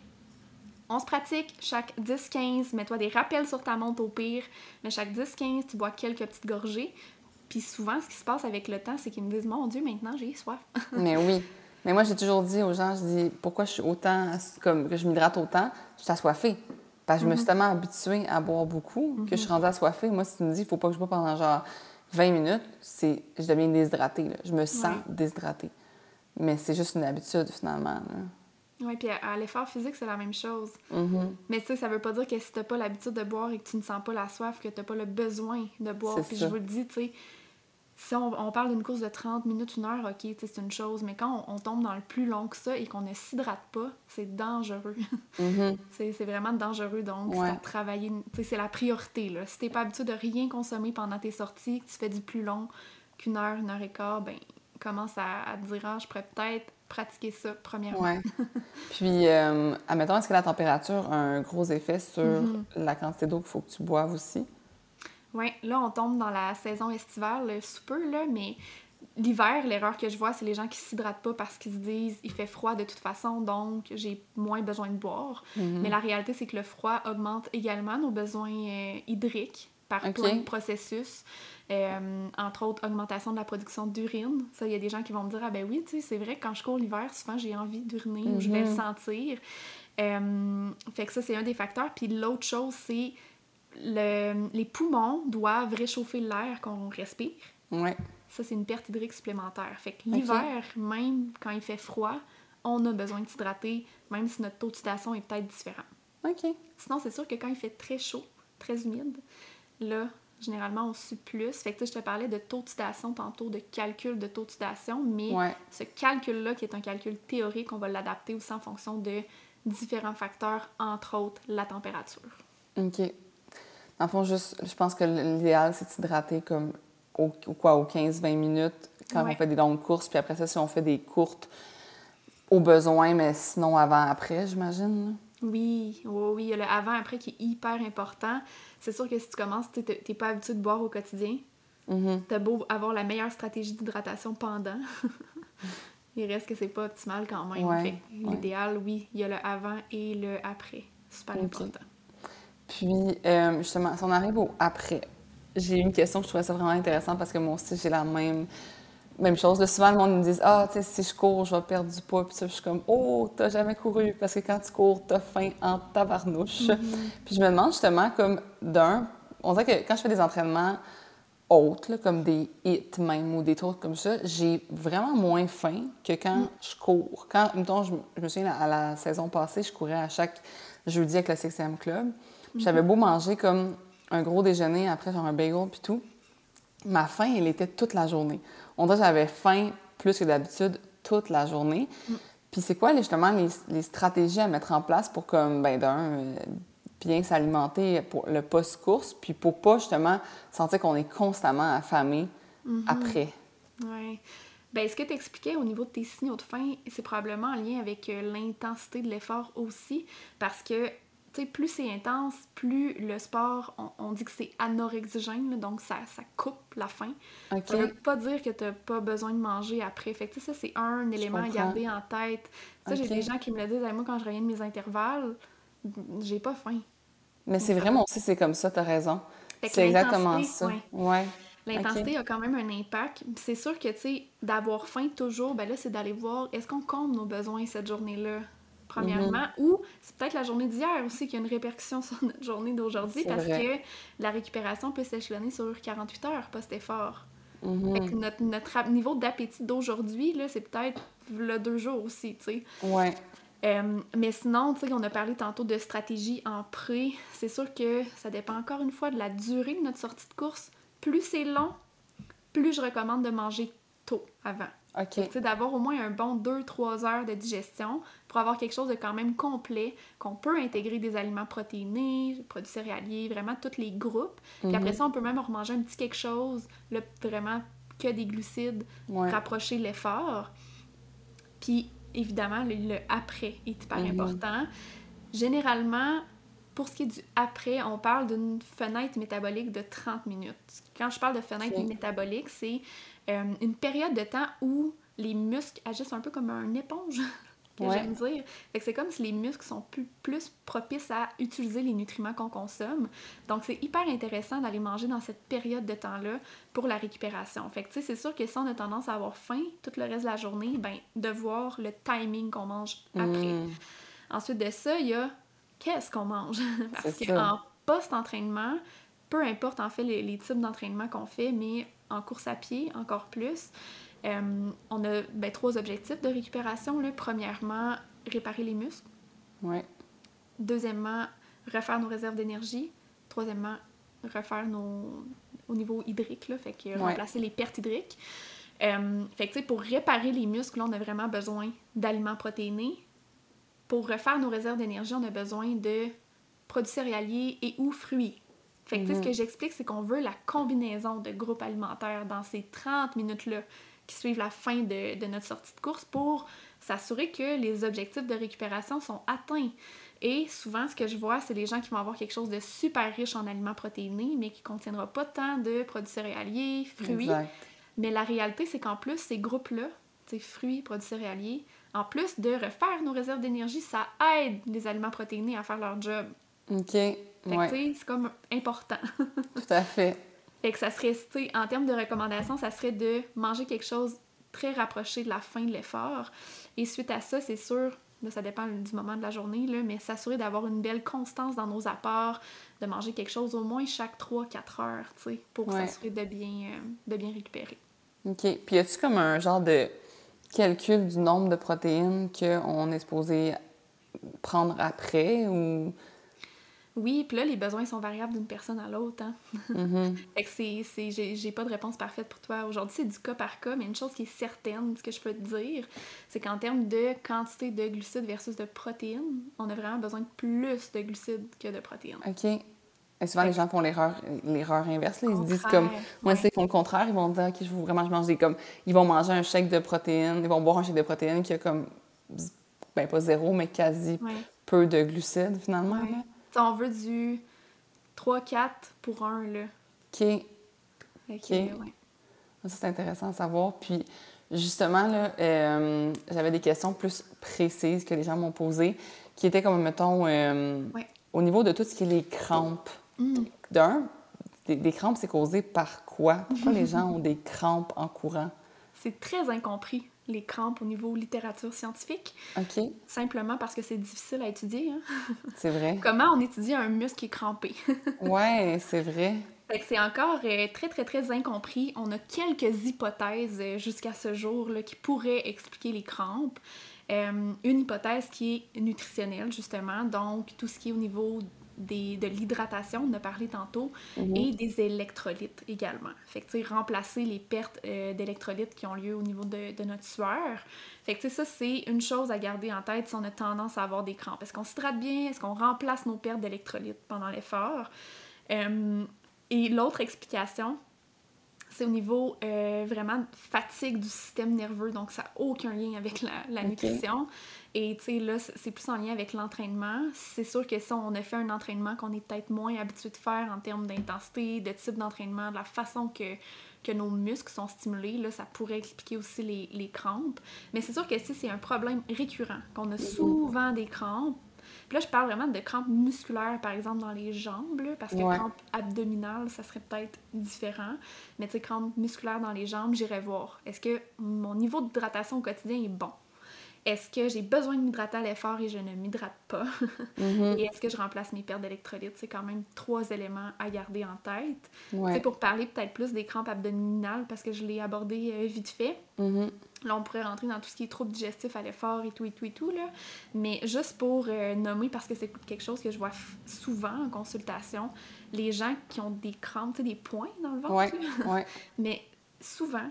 on se pratique chaque 10-15, mets-toi des rappels sur ta montre au pire, mais chaque 10-15, tu bois quelques petites gorgées. Puis souvent, ce qui se passe avec le temps, c'est qu'ils me disent, mon Dieu, maintenant, j'ai soif. (laughs) Mais oui. Mais moi, j'ai toujours dit aux gens, je dis, pourquoi je suis autant, comme que je m'hydrate autant, je suis assoiffée. Parce que je me suis tellement habituée à boire beaucoup que je suis rendue assoiffée. Moi, si tu me dis, il faut pas que je bois pendant genre 20 minutes, c'est, je deviens déshydratée. là. Je me sens Ouais. déshydratée. Mais c'est juste une habitude, finalement. là. Oui, puis à, à l'effort physique, c'est la même chose. Mhm. Mais tu sais, ça veut pas dire que si t'as pas l'habitude de boire et que tu ne sens pas la soif, que t'as pas le besoin de boire. Puis je vous le dis, tu sais, si on, on parle d'une course de 30 minutes, une heure, ok, c'est une chose. Mais quand on, on tombe dans le plus long que ça et qu'on ne s'hydrate pas, c'est dangereux. (laughs) Mhm. c'est c'est vraiment dangereux. Donc, Ouais. à travailler. Tu sais, c'est la priorité, là. Si t'es pas habitué de rien consommer pendant tes sorties, que tu fais du plus long qu'une heure, une heure et quart, ben, commence à, à te dire, ah, je pourrais peut-être pratiquer ça, premièrement. Ouais. (laughs) Puis, euh, admettons, est-ce que la température a un gros effet sur Mhm. la quantité d'eau qu'il faut que tu boives aussi? Oui, là, on tombe dans la saison estivale sous peu, là, mais l'hiver, l'erreur que je vois, c'est les gens qui s'hydratent pas parce qu'ils se disent il fait froid de toute façon, donc j'ai moins besoin de boire. Mhm. Mais la réalité, c'est que le froid augmente également nos besoins euh, hydriques par plein de processus. Euh, entre autres, augmentation de la production d'urine. Ça, il y a des gens qui vont me dire Ah, ben oui, tu sais, c'est vrai quand je cours l'hiver, souvent j'ai envie d'uriner ou je vais le Mhm. sentir. Euh, fait que ça, c'est un des facteurs. Puis l'autre chose, c'est le- les poumons doivent réchauffer l'air qu'on respire. Ouais. Ça, c'est une perte hydrique supplémentaire. Fait que l'hiver, même quand il fait froid, on a besoin de s'hydrater, même si notre taux d'oxydation est peut-être différent. OK. Sinon, c'est sûr que quand il fait très chaud, très humide, là, généralement, on sue plus. Fait que je te parlais de taux d'oxydation tantôt, de calcul de taux d'oxydation, mais Ouais. ce calcul-là, qui est un calcul théorique, on va l'adapter aussi en fonction de différents facteurs, entre autres la température. OK. Dans le fond, juste, je pense que l'idéal, c'est de s'hydrater comme au, quoi, aux 15-20 minutes quand Ouais. on fait des longues courses. Puis après ça, si on fait des courtes au besoin, mais sinon avant-après, j'imagine. Oui, oui, oui, il y a le avant-après qui est hyper important. C'est sûr que si tu commences, tu n'es pas habitué de boire au quotidien, Mhm. t'as beau avoir la meilleure stratégie d'hydratation pendant. (laughs) il reste que c'est pas optimal quand même. Ouais. L'idéal, oui, il y a le avant et le après. Super Ok. important. Puis, euh, justement, si on arrive au après, j'ai une question que je trouvais ça vraiment intéressant parce que moi aussi, j'ai la même, même chose. Là, souvent, le monde me dit Ah, tu sais, si je cours, je vais perdre du poids. Puis ça, je suis comme Oh, t'as jamais couru parce que quand tu cours, t'as faim en tabarnouche. Puis je me demande justement, comme d'un, on dirait que quand je fais des entraînements hautes, là, comme des hits même ou des trucs comme ça, j'ai vraiment moins faim que quand je cours. Quand, mettons, je, me- je me souviens, à la saison passée, je courais à chaque jeudi avec le 6e club. Puis J'avais beau manger comme un gros déjeuner après, genre un bagel puis tout. Ma faim, elle était toute la journée. On dirait que j'avais faim plus que d'habitude toute la journée. Puis c'est quoi justement les, les stratégies à mettre en place pour comme, ben d'un, euh, bien s'alimenter pour le post-course, puis pour pas justement sentir qu'on est constamment affamé après? Ouais. Ben, ce que tu expliquais au niveau de tes signaux de faim, c'est probablement en lien avec euh, l'intensité de l'effort aussi, parce que, sais, plus c'est intense, plus le sport, on, on dit que c'est anorexigène, là, donc ça, ça coupe la faim. OK. Ça veut pas dire que t'as pas besoin de manger après. Fait que, tu ça, c'est un élément à garder en tête. Tu sais, Ok. j'ai des gens qui me le disent, Hey, moi, quand je reviens de mes intervalles, j'ai pas faim. Mais c'est vraiment aussi, c'est comme ça, t'as raison. C'est exactement ça. ouais. Ouais. L'intensité a quand même un impact. C'est sûr que, tu sais, d'avoir faim toujours, ben là, c'est d'aller voir est-ce qu'on comble nos besoins cette journée-là? Premièrement, ou c'est peut-être la journée d'hier aussi qui a une répercussion (laughs) sur notre journée d'aujourd'hui parce que la récupération peut s'échelonner sur 48 heures post-effort. Mm notre, notre, niveau d'appétit d'aujourd'hui, c'est peut-être le deux jours aussi, tu sais. Ouais. Euh, mais sinon, tu sais, on a parlé tantôt de stratégie en pré. C'est sûr que ça dépend encore une fois de la durée de notre sortie de course. Plus c'est long, plus je recommande de manger tôt avant. OK. D'avoir au moins un bon 2-3 heures de digestion pour avoir quelque chose de quand même complet, qu'on peut intégrer des aliments protéinés, produits céréaliers, vraiment tous les groupes. Puis après mhm. ça, on peut même remanger un petit quelque chose, là, vraiment que des glucides, rapprocher l'effort. Puis évidemment, le, après est hyper mhm. important. Généralement, pour ce qui est du après, on parle d'une fenêtre métabolique de 30 minutes. Quand je parle de fenêtre métabolique, c'est euh, une période de temps où les muscles agissent un peu comme un éponge, (laughs) que j'aime dire. c'est comme si les muscles sont plus, plus propices à utiliser les nutriments qu'on consomme. Donc, c'est hyper intéressant d'aller manger dans cette période de temps-là pour la récupération. Fait que, c'est sûr que si on a tendance à avoir faim tout le reste de la journée, ben, de voir le timing qu'on mange après. Mm. Ensuite de ça, il y a qu'est-ce qu'on mange? (laughs) Parce qu'en post-entraînement, peu importe en fait les, types d'entraînement qu'on fait, mais en course à pied encore plus, euh, on a ben, trois objectifs de récupération. Là. Premièrement, réparer les muscles. Ouais. Deuxièmement, refaire nos réserves d'énergie. Troisièmement, refaire nos au niveau hydrique, là, fait que remplacer les pertes hydriques. Euh, fait que, pour réparer les muscles, on a vraiment besoin d'aliments protéinés. Pour refaire nos réserves d'énergie, on a besoin de produits céréaliers et ou fruits. Fait que, ce que mhm. j'explique, c'est qu'on veut la combinaison de groupes alimentaires dans ces 30 minutes-là qui suivent la fin de, de, notre sortie de course pour s'assurer que les objectifs de récupération sont atteints. Et souvent, ce que je vois, c'est les gens qui vont avoir quelque chose de super riche en aliments protéinés, mais qui ne contiendra pas tant de produits céréaliers, fruits. Mais la réalité, c'est qu'en plus, ces groupes-là, fruits, produits céréaliers, en plus de refaire nos réserves d'énergie, ça aide les aliments protéinés à faire leur job. OK. C'est comme important. (laughs) Tout à fait. Fait que ça serait, en termes de recommandations, ça serait de manger quelque chose très rapproché de la fin de l'effort. Et suite à ça, c'est sûr, ça dépend du moment de la journée, là, mais s'assurer d'avoir une belle constance dans nos apports, de manger quelque chose au moins chaque 3-4 heures, tu sais, pour s'assurer de bien, euh, de bien récupérer. OK. Puis y a-tu comme un genre de calcul du nombre de protéines qu'on est supposé prendre après ou oui, puis là, les besoins sont variables d'une personne à l'autre. Hein? (laughs) Fait que c'est, j'ai, pas de réponse parfaite pour toi. Aujourd'hui, c'est du cas par cas, mais une chose qui est certaine, ce que je peux te dire, c'est qu'en termes de quantité de glucides versus de protéines, on a vraiment besoin de plus de glucides que de protéines. OK. Et souvent, les gens font l'erreur, l'erreur inverse. Ils se disent comme, moi, c'est ils font le contraire. Ils vont dire, OK, je veux vraiment je mange des comme, ils vont manger un chèque de protéines, ils vont boire un chèque de protéines qui a comme, ben pas zéro, mais quasi peu de glucides finalement on veut du 3-4 pour 1, là. OK. OK. Ça, c'est intéressant à savoir. Puis, justement, là, euh, j'avais des questions plus précises que les gens m'ont posées, qui étaient comme, mettons, euh, au niveau de tout ce qui est les crampes. Mm. D'un, des, crampes, c'est causé par quoi? Pourquoi les (laughs) gens ont des crampes en courant? C'est très incompris les crampes au niveau littérature scientifique. OK. Simplement parce que c'est difficile à étudier. Hein. (laughs) C'est vrai. Comment on étudie un muscle qui est crampé? (laughs) ouais, c'est vrai. c'est encore euh, très, très, très incompris. On a quelques hypothèses euh, jusqu'à ce jour là, qui pourraient expliquer les crampes. Euh, une hypothèse qui est nutritionnelle, justement, donc tout ce qui est au niveau de l'hydratation, on a parlé tantôt, mhm. et des électrolytes également. Fait que, remplacer les pertes euh, d'électrolytes qui ont lieu au niveau de, notre sueur. Fait que, ça, c'est une chose à garder en tête si on a tendance à avoir des crampes. Est-ce qu'on s'hydrate bien? Est-ce qu'on remplace nos pertes d'électrolytes pendant l'effort? Euh, et l'autre explication, c'est au niveau euh, vraiment fatigue du système nerveux, donc ça n'a aucun lien avec la, nutrition. Et tu sais, là, c'est plus en lien avec l'entraînement. C'est sûr que si on a fait un entraînement qu'on est peut-être moins habitué de faire en termes d'intensité, de type d'entraînement, de la façon que, que nos muscles sont stimulés, là, ça pourrait expliquer aussi les, les crampes. Mais c'est sûr que si c'est un problème récurrent, qu'on a mm-hmm. souvent des crampes, puis là, je parle vraiment de crampes musculaires, par exemple, dans les jambes, parce que crampes abdominales, ça serait peut-être différent. Mais tu sais, crampes musculaires dans les jambes, j'irais voir. Est-ce que mon niveau d'hydratation au quotidien est bon? Est-ce que j'ai besoin de m'hydrater à l'effort et je ne m'hydrate pas? (laughs) Mhm. et est-ce que je remplace mes pertes d'électrolytes? C'est quand même trois éléments à garder en tête. Ouais. C'est pour parler peut-être plus des crampes abdominales parce que je l'ai abordé euh, vite fait. Mhm. Là, on pourrait rentrer dans tout ce qui est troubles digestifs à l'effort et tout et tout et tout, là. Mais juste pour euh, nommer, parce que c'est quelque chose que je vois f- souvent en consultation, les gens qui ont des crampes, des points dans le ventre, Ouais, là. ouais. (laughs) Mais souvent,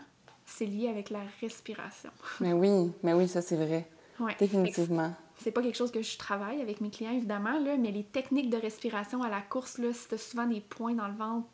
c'est lié avec la respiration. (laughs) Mais oui, mais oui, ça c'est vrai. Ouais. Définitivement. C'est pas quelque chose que je travaille avec mes clients, évidemment, là, mais les techniques de respiration à la course, là, si souvent des points dans le ventre,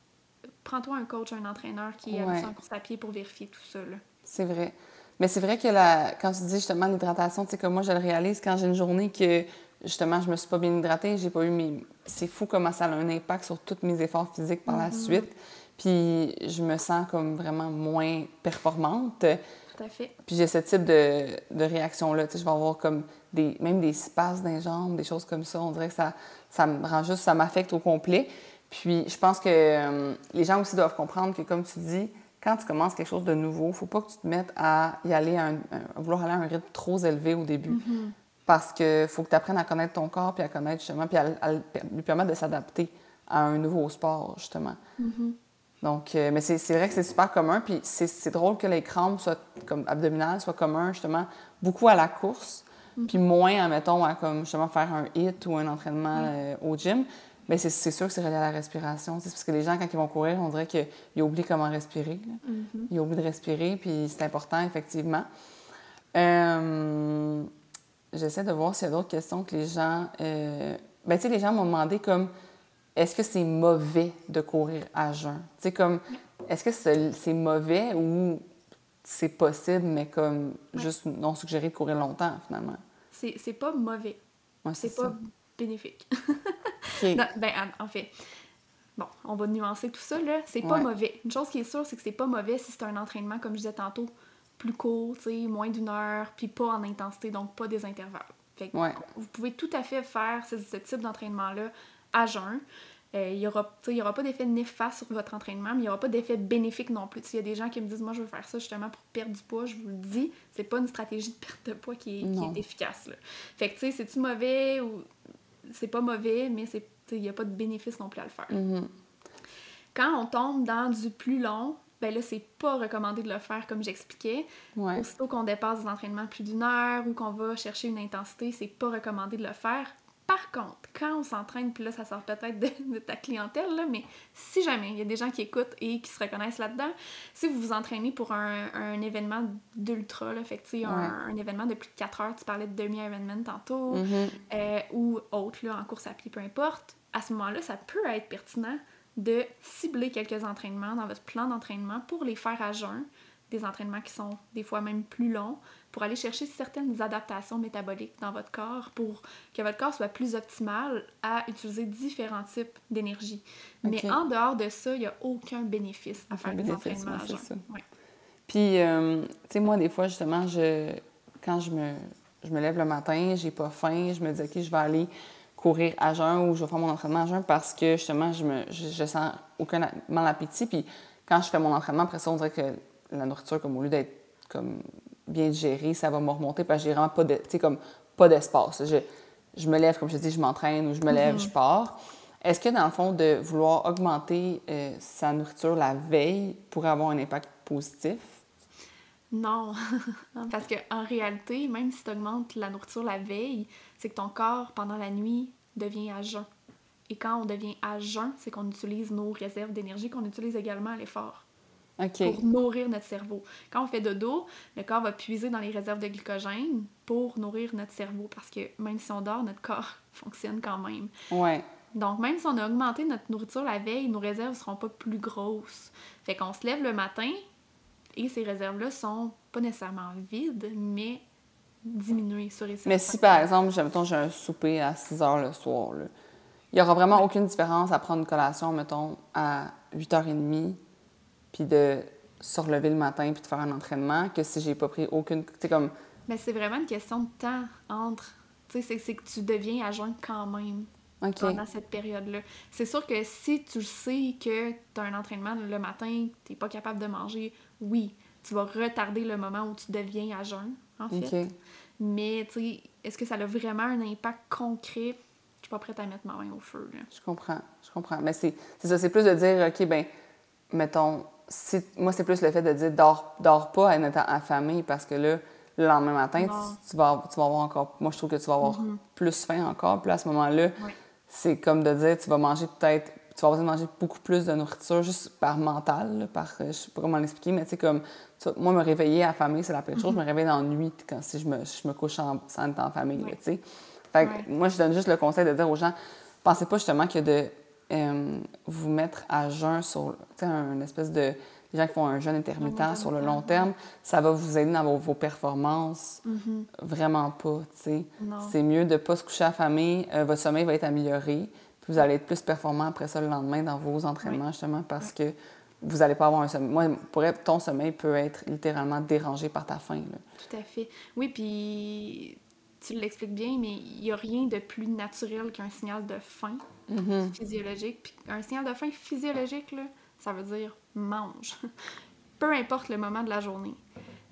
prends-toi un coach, un entraîneur qui est Ouais. en course à pied pour vérifier tout ça. C'est vrai. Mais c'est vrai que la, quand tu dis justement l'hydratation, tu sais, comme moi, je le réalise quand j'ai une journée que justement, je me suis pas bien hydratée, j'ai pas eu mes. C'est fou comment ça a un impact sur tous mes efforts physiques par la suite. Puis je me sens comme vraiment moins performante. Tout à fait. Puis j'ai ce type de, de réaction-là. Tu sais, je vais avoir comme des, même des spasmes dans les jambes, des choses comme ça. On dirait que ça, ça me rend juste, ça m'affecte au complet. Puis je pense que euh, les gens aussi doivent comprendre que, comme tu dis, quand tu commences quelque chose de nouveau, faut pas que tu te mettes à y aller à, un- à vouloir aller à un rythme trop élevé au début. Mm-hmm. Parce que faut que tu apprennes à connaître ton corps, puis à connaître justement, puis à, à lui permettre de s'adapter à un nouveau sport, justement. Mm-hmm. Donc, euh, mais c'est vrai que c'est super commun. Puis c'est drôle que les crampes soient, comme abdominales soient communs, justement, beaucoup à la course, puis moins, admettons, à comme, justement, faire un hit ou un entraînement euh, au gym. Mais c'est sûr que c'est relié à la respiration. C'est parce que les gens, quand ils vont courir, on dirait qu'ils oublient comment respirer. là. Ils oublient de respirer, puis c'est important, effectivement. Euh, J'essaie de voir s'il y a d'autres questions que les gens... Ben, tu sais, les gens m'ont demandé comme est-ce que c'est mauvais de courir à jeun? Tu comme, est-ce que c'est mauvais ou c'est possible, mais comme juste non suggéré de courir longtemps, finalement? C'est pas mauvais. Ouais, C'est ça. pas bénéfique. (laughs) Non, ben, en, fait, bon, on va nuancer tout ça, là. C'est pas Ouais. mauvais. Une chose qui est sûre, c'est que c'est pas mauvais si c'est un entraînement, comme je disais tantôt, plus court, tu sais, moins d'une heure, puis pas en intensité, donc pas des intervalles. Fait que vous pouvez tout à fait faire ce, ce type d'entraînement-là à jeun. Euh, il n'y aura, aura pas d'effet néfaste sur votre entraînement, mais il n'y aura pas d'effet bénéfique non plus. Il y a des gens qui me disent Moi, je veux faire ça justement pour perdre du poids. Je vous le dis, c'est pas une stratégie de perte de poids qui est, qui Non. est efficace. Là. Fait que, tu sais, c'est-tu mauvais ou. C'est pas mauvais, mais il n'y a pas de bénéfice non plus à le faire. Mhm. Quand on tombe dans du plus long, ben là, c'est pas recommandé de le faire comme j'expliquais. Ouais. Aussitôt qu'on dépasse des entraînements plus d'une heure ou qu'on va chercher une intensité, c'est pas recommandé de le faire. Par contre, quand on s'entraîne, puis là, ça sort peut-être de, (laughs) de ta clientèle, là, mais si jamais il y a des gens qui écoutent et qui se reconnaissent là-dedans, si vous vous entraînez pour un, un événement d'ultra, là, fait que, tu sais, un, un événement de plus de 4 heures, tu parlais de demi-Ironman tantôt, Mhm. euh, ou autre, là, en course à pied, peu importe, à ce moment-là, ça peut être pertinent de cibler quelques entraînements dans votre plan d'entraînement pour les faire à jeun, des entraînements qui sont des fois même plus longs, pour aller chercher certaines adaptations métaboliques dans votre corps pour que votre corps soit plus optimal à utiliser différents types d'énergie. Mais en dehors de ça, il n'y a aucun bénéfice à Aucun faire des entraînements ouais, ça. Puis, euh, tu sais, moi, des fois, justement, je, quand je me, je me lève le matin, j'ai pas faim, je me dis, OK, je vais aller courir à jeun ou je vais faire mon entraînement à jeun parce que, justement, je, me, je, je sens aucun mal appétit. Puis, quand je fais mon entraînement, après ça, on dirait que la nourriture, comme au lieu d'être comme bien digérée, ça va me remonter parce que j'ai vraiment pas de, comme pas d'espace. Je, je me lève, comme je te dis, je m'entraîne ou je me lève, je pars. Est-ce que, dans le fond, de vouloir augmenter euh, sa nourriture la veille pourrait avoir un impact positif? Non, (laughs) parce que en réalité, même si tu augmentes la nourriture la veille, c'est que ton corps, pendant la nuit, devient à jeun. Et quand on devient à jeun, c'est qu'on utilise nos réserves d'énergie qu'on utilise également à l'effort Pour nourrir notre cerveau. Quand on fait dodo, le corps va puiser dans les réserves de glycogène pour nourrir notre cerveau parce que même si on dort, notre corps (laughs) fonctionne quand même. Ouais. Donc, même si on a augmenté notre nourriture la veille, nos réserves ne seront pas plus grosses. Fait qu'on se lève le matin et ces réserves-là sont pas nécessairement vides, mais diminuées sur les Mais si, par exemple, j'ai- un souper à 6 heures le soir, là, il n'y aura vraiment aucune différence à prendre une collation, mettons, à 8h30, puis de se relever le matin puis de faire un entraînement, que si j'ai pas pris aucune... Tu sais, comme... Mais c'est vraiment une question de temps entre. Tu sais, c'est- que tu deviens à jeun quand même pendant cette période-là. C'est sûr que si tu sais que tu as un entraînement le matin, tu pas capable de manger, oui, tu vas retarder le moment où tu deviens à jeun, en fait. Mais, tu sais, est-ce que ça a vraiment un impact concret? Je suis pas prête à mettre ma main au feu. Là. Je comprends, je comprends. Mais c'est ça, c'est plus de dire, OK, ben mettons, moi, c'est plus le fait de dire, dors, dors pas à être affamé parce que là, le lendemain matin, tu, vas, tu vas avoir encore. Moi, je trouve que tu vas avoir mm-hmm. plus faim encore. Puis à ce moment-là, c'est comme de dire, tu vas manger peut-être. Tu vas manger beaucoup plus de nourriture juste par mental, par. Je sais pas comment l'expliquer, mais tu sais, comme. moi, me réveiller affamé, c'est la pire chose. Je me mm-hmm. réveille dans la nuit quand si je me, je me couche en, sans être en famille, tu sais. Fait que moi, je donne juste le conseil de dire aux gens, pensez pas justement que de euh, vous mettre à jeun sur, tu sais, un espèce de les gens qui font un jeûne intermittent sur le long terme, ça va vous aider dans vos, performances. Mm-hmm. Vraiment pas, tu sais. C'est mieux de ne pas se coucher affamé, euh, votre sommeil va être amélioré, puis vous allez être plus performant après ça le lendemain dans vos entraînements, justement, parce que vous n'allez pas avoir un sommeil. Moi, pour être, ton sommeil peut être littéralement dérangé par ta faim. Tout à fait. Oui, puis tu l'expliques bien, mais il n'y a rien de plus naturel qu'un signal de faim mm-hmm. physiologique. Puis un signal de faim physiologique, là, ça veut dire mange. (laughs) Peu importe le moment de la journée.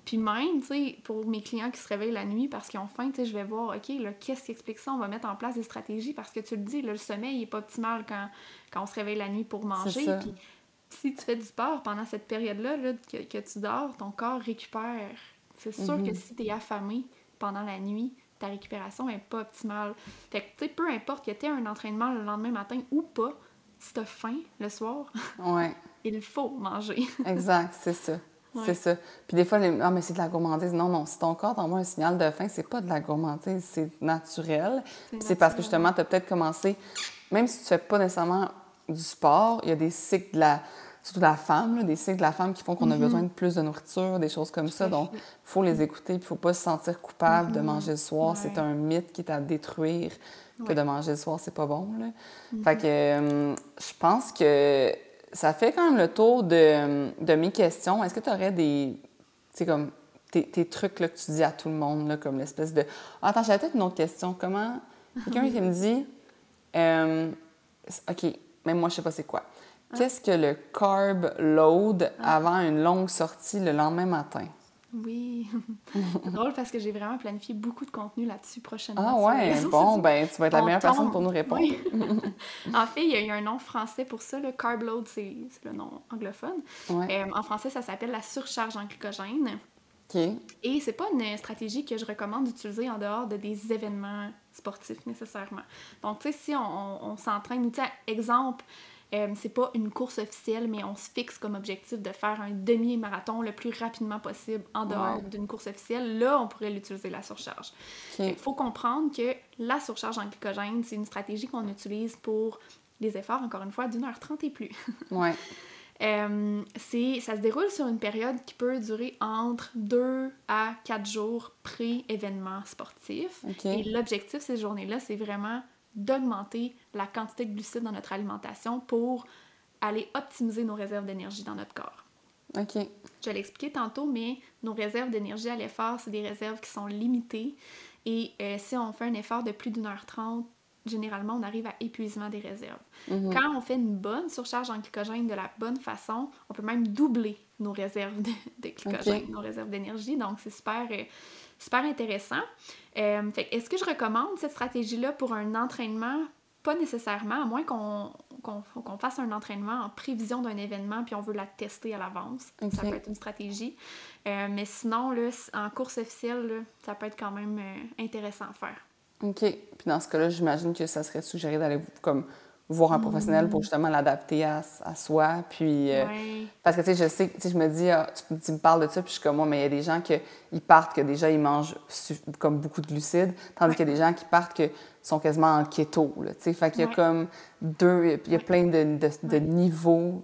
Puis même, tu sais, pour mes clients qui se réveillent la nuit parce qu'ils ont faim, tu sais, je vais voir, OK, là, qu'est-ce qui explique ça? On va mettre en place des stratégies parce que tu le dis, le sommeil n'est pas optimal quand, quand on se réveille la nuit pour manger. Puis si tu fais du sport pendant cette période-là là, que, que, tu dors, ton corps récupère. C'est sûr que mhm. si tu es affamé pendant la nuit, ta récupération n'est pas optimale. Fait que, tu sais, peu importe que tu aies un entraînement le lendemain matin ou pas, si tu as faim le soir, (laughs) ouais. il faut manger. (laughs) exact, c'est ça. C'est ça. Puis des fois, les... ah, mais c'est de la gourmandise. Non, non, si ton corps t'envoie un signal de faim, c'est pas de la gourmandise, c'est naturel. C'est parce que justement, tu as peut-être commencé, même si tu fais pas nécessairement du sport, il y a des cycles de la surtout de la femme, des cycles de la femme qui font qu'on a mm-hmm. besoin de plus de nourriture, des choses comme ça. Donc, il faut les écouter, il ne faut pas se sentir coupable de mm-hmm. manger le soir. C'est un mythe qui est à détruire que de manger le soir, c'est pas bon. Là. Mm-hmm. Fait que euh, je pense que ça fait quand même le tour de, de mes questions. Est-ce que tu aurais des. Comme. Tes, tes, trucs là, que tu dis à tout le monde, là, comme l'espèce de. Ah, attends, j'avais peut-être une autre question. Comment. Quelqu'un qui me dit. (laughs) Euh, OK, même moi, je sais pas c'est quoi. Ah. Qu'est-ce que le carb load ah. avant une longue sortie le lendemain matin? Oui, c'est (laughs) drôle parce que j'ai vraiment planifié beaucoup de contenu là-dessus prochainement. Ah ouais, (laughs) bon, ben tu vas être la meilleure personne pour nous répondre. (laughs) en fait, il y a un nom français pour ça, le carb load, c'est le nom anglophone. Euh, en français, ça s'appelle la surcharge en glycogène. OK. Et c'est pas une stratégie que je recommande d'utiliser en dehors de des événements sportifs nécessairement. Donc, tu sais, si on, on, s'entraîne, tu sais, exemple, euh, c'est pas une course officielle, mais on se fixe comme objectif de faire un demi-marathon le plus rapidement possible en dehors d'une course officielle. Là, on pourrait l'utiliser, la surcharge. Il faut comprendre que la surcharge en glycogène, c'est une stratégie qu'on utilise pour des efforts, encore une fois, d'une heure trente et plus. (laughs) ouais. Euh, ça se déroule sur une période qui peut durer entre deux à quatre jours pré-événement sportif. Et l'objectif ces journées-là, c'est vraiment d'augmenter la quantité de glucides dans notre alimentation pour aller optimiser nos réserves d'énergie dans notre corps. OK. Je l'ai expliqué tantôt, mais nos réserves d'énergie à l'effort, c'est des réserves qui sont limitées. Et euh, si on fait un effort de plus d'une heure trente, généralement, on arrive à épuisement des réserves. Mhm. Quand on fait une bonne surcharge en glycogène de la bonne façon, on peut même doubler nos réserves de, glycogène, nos réserves d'énergie. Donc, c'est super, euh, super intéressant. Euh, est-ce que je recommande cette stratégie-là pour un entraînement? Pas nécessairement, à moins qu'on fasse un entraînement en prévision d'un événement puis on veut la tester à l'avance. Ça peut être une stratégie. Euh, mais sinon, là, en course officielle, ça peut être quand même euh, intéressant à faire. OK. Puis dans ce cas-là, j'imagine que ça serait suggéré d'aller comme voir un professionnel pour mm. justement l'adapter à, à, soi. Puis, euh, Parce que, tu sais, je sais, tu sais, je me dis, ah, tu, me parles de ça, puis je suis comme moi, mais il y a des gens qui partent que déjà, ils mangent comme beaucoup de glucides, tandis qu'il y a des gens qui partent que sont quasiment en keto, tu sais. Fait qu'il y a comme deux, il y a plein de, de, niveaux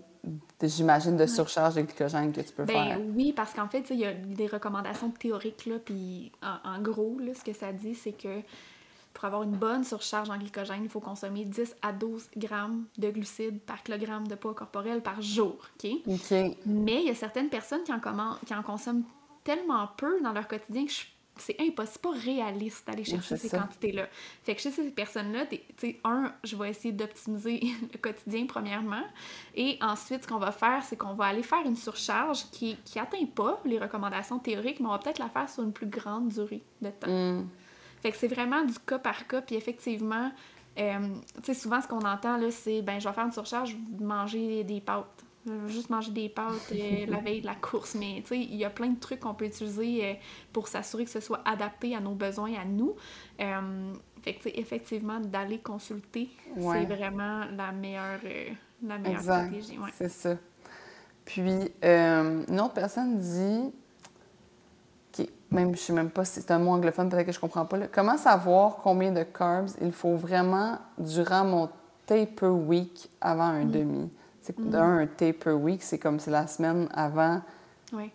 j'imagine, de surcharge de glycogène que tu peux ben, faire. Oui, parce qu'en fait, il y a des recommandations théoriques, là, puis en, gros, là, ce que ça dit, c'est que pour avoir une bonne surcharge en glycogène, il faut consommer 10 à 12 grammes de glucides par kilogramme de poids corporel par jour. OK? Mais il y a certaines personnes qui en, qui en consomment tellement peu dans leur quotidien que je c'est impossible, pas réaliste d'aller chercher ces quantités-là. Fait que chez ces personnes-là, tu sais, un, je vais essayer d'optimiser (laughs) le quotidien premièrement, et ensuite, ce qu'on va faire, c'est qu'on va aller faire une surcharge qui qui atteint pas les recommandations théoriques, mais on va peut-être la faire sur une plus grande durée de temps. Mm. Fait que c'est vraiment du cas par cas, puis effectivement, euh, tu sais, souvent, ce qu'on entend, là, c'est, ben, je vais faire une surcharge, manger des pâtes je vais juste manger des pâtes euh, (laughs) la veille de la course. Mais tu sais, il y a plein de trucs qu'on peut utiliser euh, pour s'assurer que ce soit adapté à nos besoins, à nous. Fait que, effectivement, d'aller consulter, c'est vraiment la meilleure, la meilleure stratégie. C'est ça. Puis, une autre personne dit, même je sais même pas si c'est un mot anglophone, peut-être que je comprends pas, comment savoir combien de carbs il faut vraiment durant mon taper week avant un mm. demi? C'est mm. d'un, un taper week, c'est comme c'est la semaine avant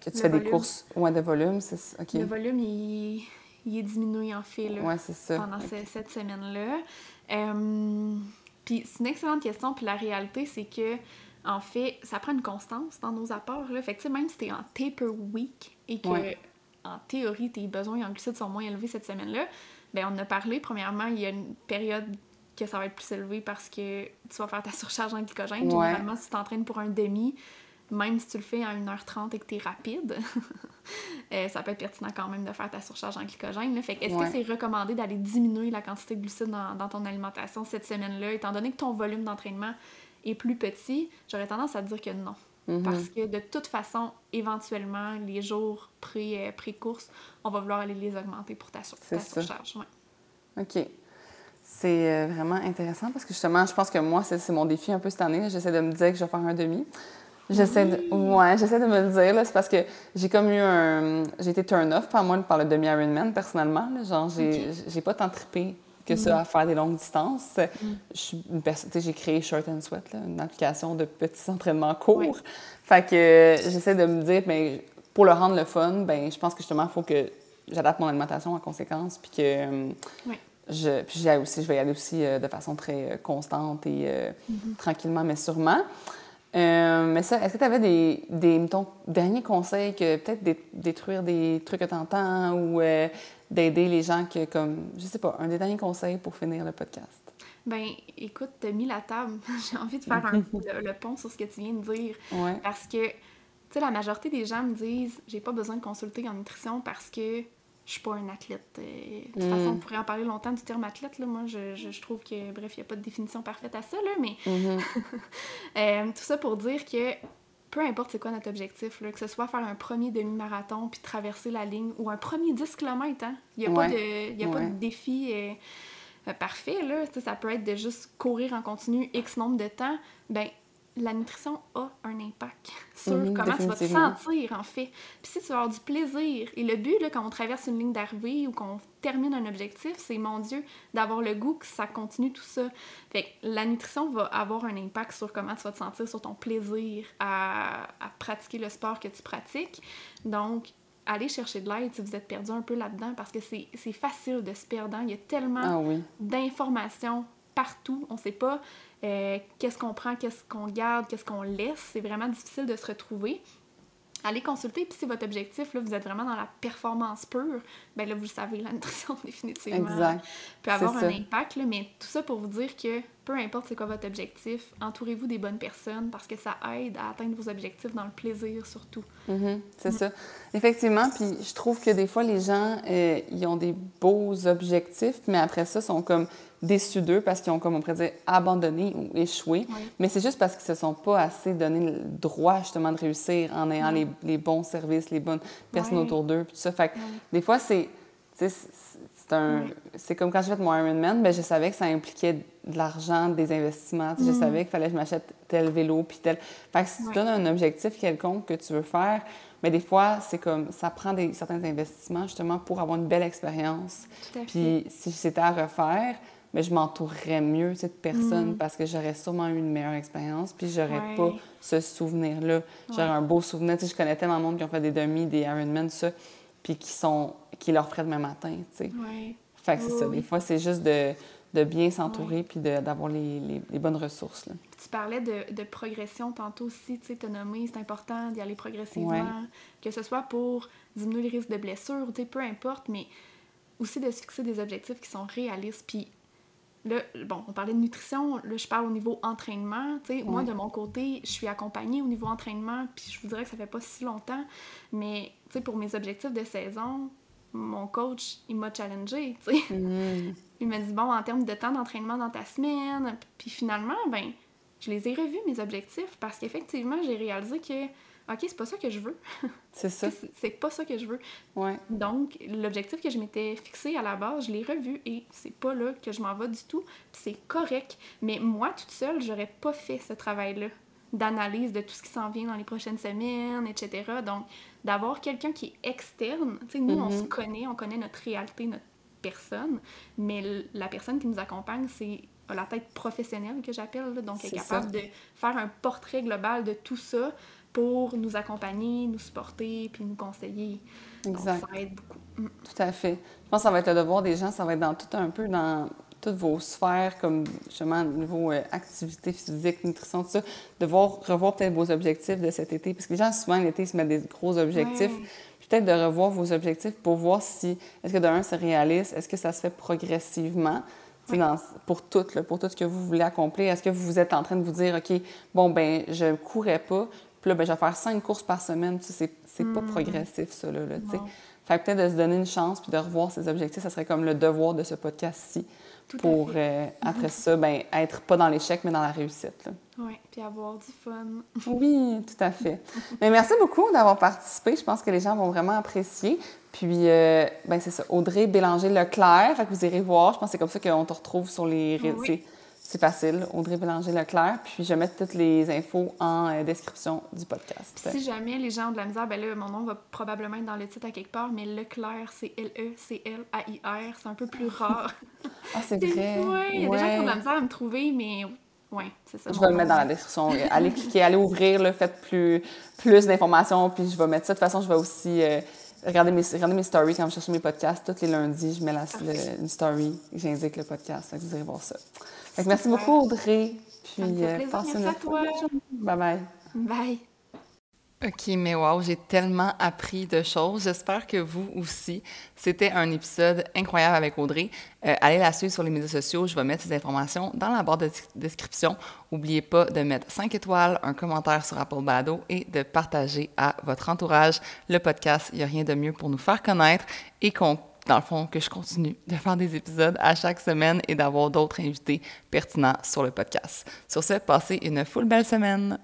que tu fais des courses ouais, de volume. OK. Le volume, il, est diminué en fait là, pendant cette semaine-là. Euh, puis c'est une excellente question. Puis la réalité, c'est que en fait, ça prend une constance dans nos apports. Là. Fait que même si tu es en taper week et que en théorie, tes besoins en glucides sont moins élevés cette semaine-là, ben on a parlé, premièrement, il y a une période que ça va être plus élevé parce que tu vas faire ta (laughs) surcharge en glycogène. Généralement, si tu t'entraînes pour un demi, même si tu le fais à 1h30 et que tu es rapide, (laughs) euh, ça peut être pertinent quand même de faire ta surcharge en glycogène. Fait est-ce que c'est recommandé d'aller diminuer la quantité de glucides dans, ton alimentation cette semaine-là, étant donné que ton volume d'entraînement est plus petit? J'aurais tendance à dire que non. Parce que de toute façon, éventuellement, les jours euh, pré-course, on va vouloir aller les augmenter pour ta, surcharge. OK. C'est euh, vraiment intéressant parce que justement, je pense que moi, c'est mon défi un peu cette année. J'essaie de me dire que je vais faire un demi. J'essaie de, ouais, j'essaie de me le dire, c'est parce que j'ai comme eu un... J'ai été turn-off par moi par le demi-Ironman, personnellement. Genre, j'ai pas tant trippé que ça mm. à faire des longues distances. Mm. J'ai créé Short and Sweat, une application de petits entraînements courts. Fait que j'essaie de me dire, mais pour le rendre le fun, ben je pense que justement, il faut que j'adapte mon alimentation en conséquence, puis que je, puis aussi, je vais y aller aussi euh, de façon très euh, constante et euh, mm-hmm. tranquillement, mais sûrement. mais ça, est-ce que tu avais des, des derniers conseils que peut-être détruire des trucs que tu entends ou d'aider les gens que, comme, je sais pas, un des derniers conseils pour finir le podcast? Ben, écoute, tu as mis la table. (laughs) J'ai envie de faire un, (laughs) le, pont sur ce que tu viens de dire. Parce que, tu sais, la majorité des gens me disent j'ai pas besoin de consulter en nutrition parce que je suis pas un athlète. Euh, de toute façon, on mm. pourrait en parler longtemps du terme athlète. Là. Moi, je, je, trouve que, bref, il n'y a pas de définition parfaite à ça, là, mais mm-hmm. (laughs) euh, tout ça pour dire que peu importe c'est quoi notre objectif, là, que ce soit faire un premier demi-marathon puis traverser la ligne ou un premier 10 km, hein. il n'y a, pas, de, y a pas de défi euh, parfait. Là. Ça peut être de juste courir en continu X nombre de temps. Ben, la nutrition a un impact sur comment tu vas te sentir, en fait. Puis si tu vas avoir du plaisir, et le but, là, quand on traverse une ligne d'arrivée ou qu'on termine un objectif, c'est, mon Dieu, d'avoir le goût que ça continue tout ça. Fait que la nutrition va avoir un impact sur comment tu vas te sentir, sur ton plaisir à, pratiquer le sport que tu pratiques. Donc, allez chercher de l'aide si vous êtes perdu un peu là-dedans parce que c'est facile de se perdre. Il y a tellement ah d'informations partout. On ne sait pas euh, qu'est-ce qu'on prend, qu'est-ce qu'on garde, qu'est-ce qu'on laisse. C'est vraiment difficile de se retrouver. Allez consulter, puis si votre objectif, là, vous êtes vraiment dans la performance pure, ben là, vous le savez, la nutrition, (laughs) définitivement, exact. peut avoir un impact, là, mais tout ça pour vous dire que peu importe c'est quoi votre objectif, entourez-vous des bonnes personnes parce que ça aide à atteindre vos objectifs dans le plaisir surtout. Mm-hmm. c'est ça. Effectivement, puis je trouve que des fois, les gens, euh, ils ont des beaux objectifs, mais après ça, sont comme déçus d'eux parce qu'ils ont, comme on pourrait dire, abandonné ou échoué. Mais c'est juste parce qu'ils se sont pas assez donné le droit, justement, de réussir en ayant les, les, bons services, les bonnes personnes autour d'eux, tout ça. Fait que des fois, c'est... C'est un... C'est comme quand j'ai fait mon Ironman, ben, je savais que ça impliquait de l'argent, des investissements. Je mm. savais qu'il fallait que je m'achète tel vélo, puis tel... Fait que si tu donnes un objectif quelconque que tu veux faire, mais des fois, c'est comme ça prend des, certains investissements justement pour avoir une belle expérience. Puis si c'était à refaire, mais je m'entourerais mieux de personnes mm. parce que j'aurais sûrement eu une meilleure expérience, puis j'aurais pas ce souvenir-là. J'aurais un beau souvenir. Tu sais, je connais tellement de monde qui ont fait des demi, des Ironman, tout ça, puis qui sont qui leur feraient demain matin, tu sais. Fait que c'est ça. Des fois, c'est juste de, de bien s'entourer puis d'avoir les, les, bonnes ressources. Là. Tu parlais de, de, progression tantôt aussi, tu sais, t'as nommé, c'est important d'y aller progressivement, que ce soit pour diminuer les risques de blessures, tu sais, peu importe, mais aussi de se fixer des objectifs qui sont réalistes. Puis là, bon, on parlait de nutrition, là, je parle au niveau entraînement. Tu sais, moi, de mon côté, je suis accompagnée au niveau entraînement, puis je vous dirais que ça fait pas si longtemps, mais tu sais, pour mes objectifs de saison, mon coach, il m'a challengé, tu sais. Mm. Il m'a dit, bon, en termes de temps d'entraînement dans ta semaine, puis finalement, ben, je les ai revus, mes objectifs, parce qu'effectivement, j'ai réalisé que OK, c'est pas ça que je veux. (laughs) C'est ça. c'est pas ça que je veux. Ouais. Donc, l'objectif que je m'étais fixé à la base, je l'ai revu et c'est pas là que je m'en vais du tout. c'est correct. Mais moi, toute seule, j'aurais pas fait ce travail-là d'analyse de tout ce qui s'en vient dans les prochaines semaines, etc. Donc, d'avoir quelqu'un qui est externe, tu sais, nous, on se mm-hmm. connaît, on connaît notre réalité, notre personne, mais la personne qui nous accompagne, c'est la tête professionnelle que j'appelle, donc elle est capable de faire un portrait global de tout ça, pour nous accompagner, nous supporter, puis nous conseiller. Exact. ça aide beaucoup. Mm. Tout à fait. Je pense que ça va être le devoir des gens, ça va être dans tout un peu dans toutes vos sphères, comme justement au niveau euh, activité physique, nutrition, tout ça, de voir, revoir peut-être vos objectifs de cet été. Parce que les gens, souvent, l'été, se mettent des gros objectifs. Peut-être de revoir vos objectifs pour voir si, est-ce que d'un, c'est réaliste, est-ce que ça se fait progressivement? pour tout, pour tout ce que vous voulez accomplir, est-ce que vous êtes en train de vous dire, OK, bon, ben je ne courrais pas, puis là, ben, je vais faire cinq courses par semaine. Tu sais, c'est pas hmm. progressif, ça, là, tu sais. Fait que peut-être de se donner une chance puis de revoir ses objectifs, ça serait comme le devoir de ce podcast-ci. Pour, euh, (laughs) après ça, ben, être pas dans l'échec, mais dans la réussite. Oui, puis avoir du fun. (laughs) oui, tout à fait. mais merci beaucoup d'avoir participé. Je pense que les gens vont vraiment apprécier. Puis, euh, ben, c'est ça, Audrey Bélanger-Leclerc. Fait que vous irez voir. Je pense que c'est comme ça qu'on te retrouve sur les réseaux. C'est facile, Audrey Bélanger-Leclerc. Puis je vais mettre toutes les infos en euh, description du podcast. Si jamais les gens ont de la misère, ben là, mon nom va probablement être dans le titre à quelque part, mais Leclerc, c'est L-E-C-L-A-I-R. C'est un peu plus rare. (laughs) ah, c'est vrai? Oui, il y a des gens qui ont de la misère à me trouver, mais oui, c'est ça. Je vais le mettre dans la description. allez cliquer, allez ouvrir, là, faites plus, plus d'informations, puis je vais mettre ça. De toute façon, je vais aussi. Euh, regarder mes, regarder mes stories quand je cherche mes podcasts. Tous les lundis, je mets la, une story, j'indique le podcast. vous irez voir ça merci beaucoup, Audrey. Puis, euh, passe une toi. Bye bye. Bye. OK, mais wow, j'ai tellement appris de choses. J'espère que vous aussi. C'était un épisode incroyable avec Audrey. Euh, allez la suivre sur les médias sociaux. Je vais mettre ces informations dans la barre de description. N'oubliez pas de mettre 5 étoiles, un commentaire sur Apple Bado et de partager à votre entourage le podcast. Il n'y a rien de mieux pour nous faire connaître et qu'on dans le fond, que je continue de faire des épisodes à chaque semaine et d'avoir d'autres invités pertinents sur le podcast. Sur ce, passez une full belle semaine.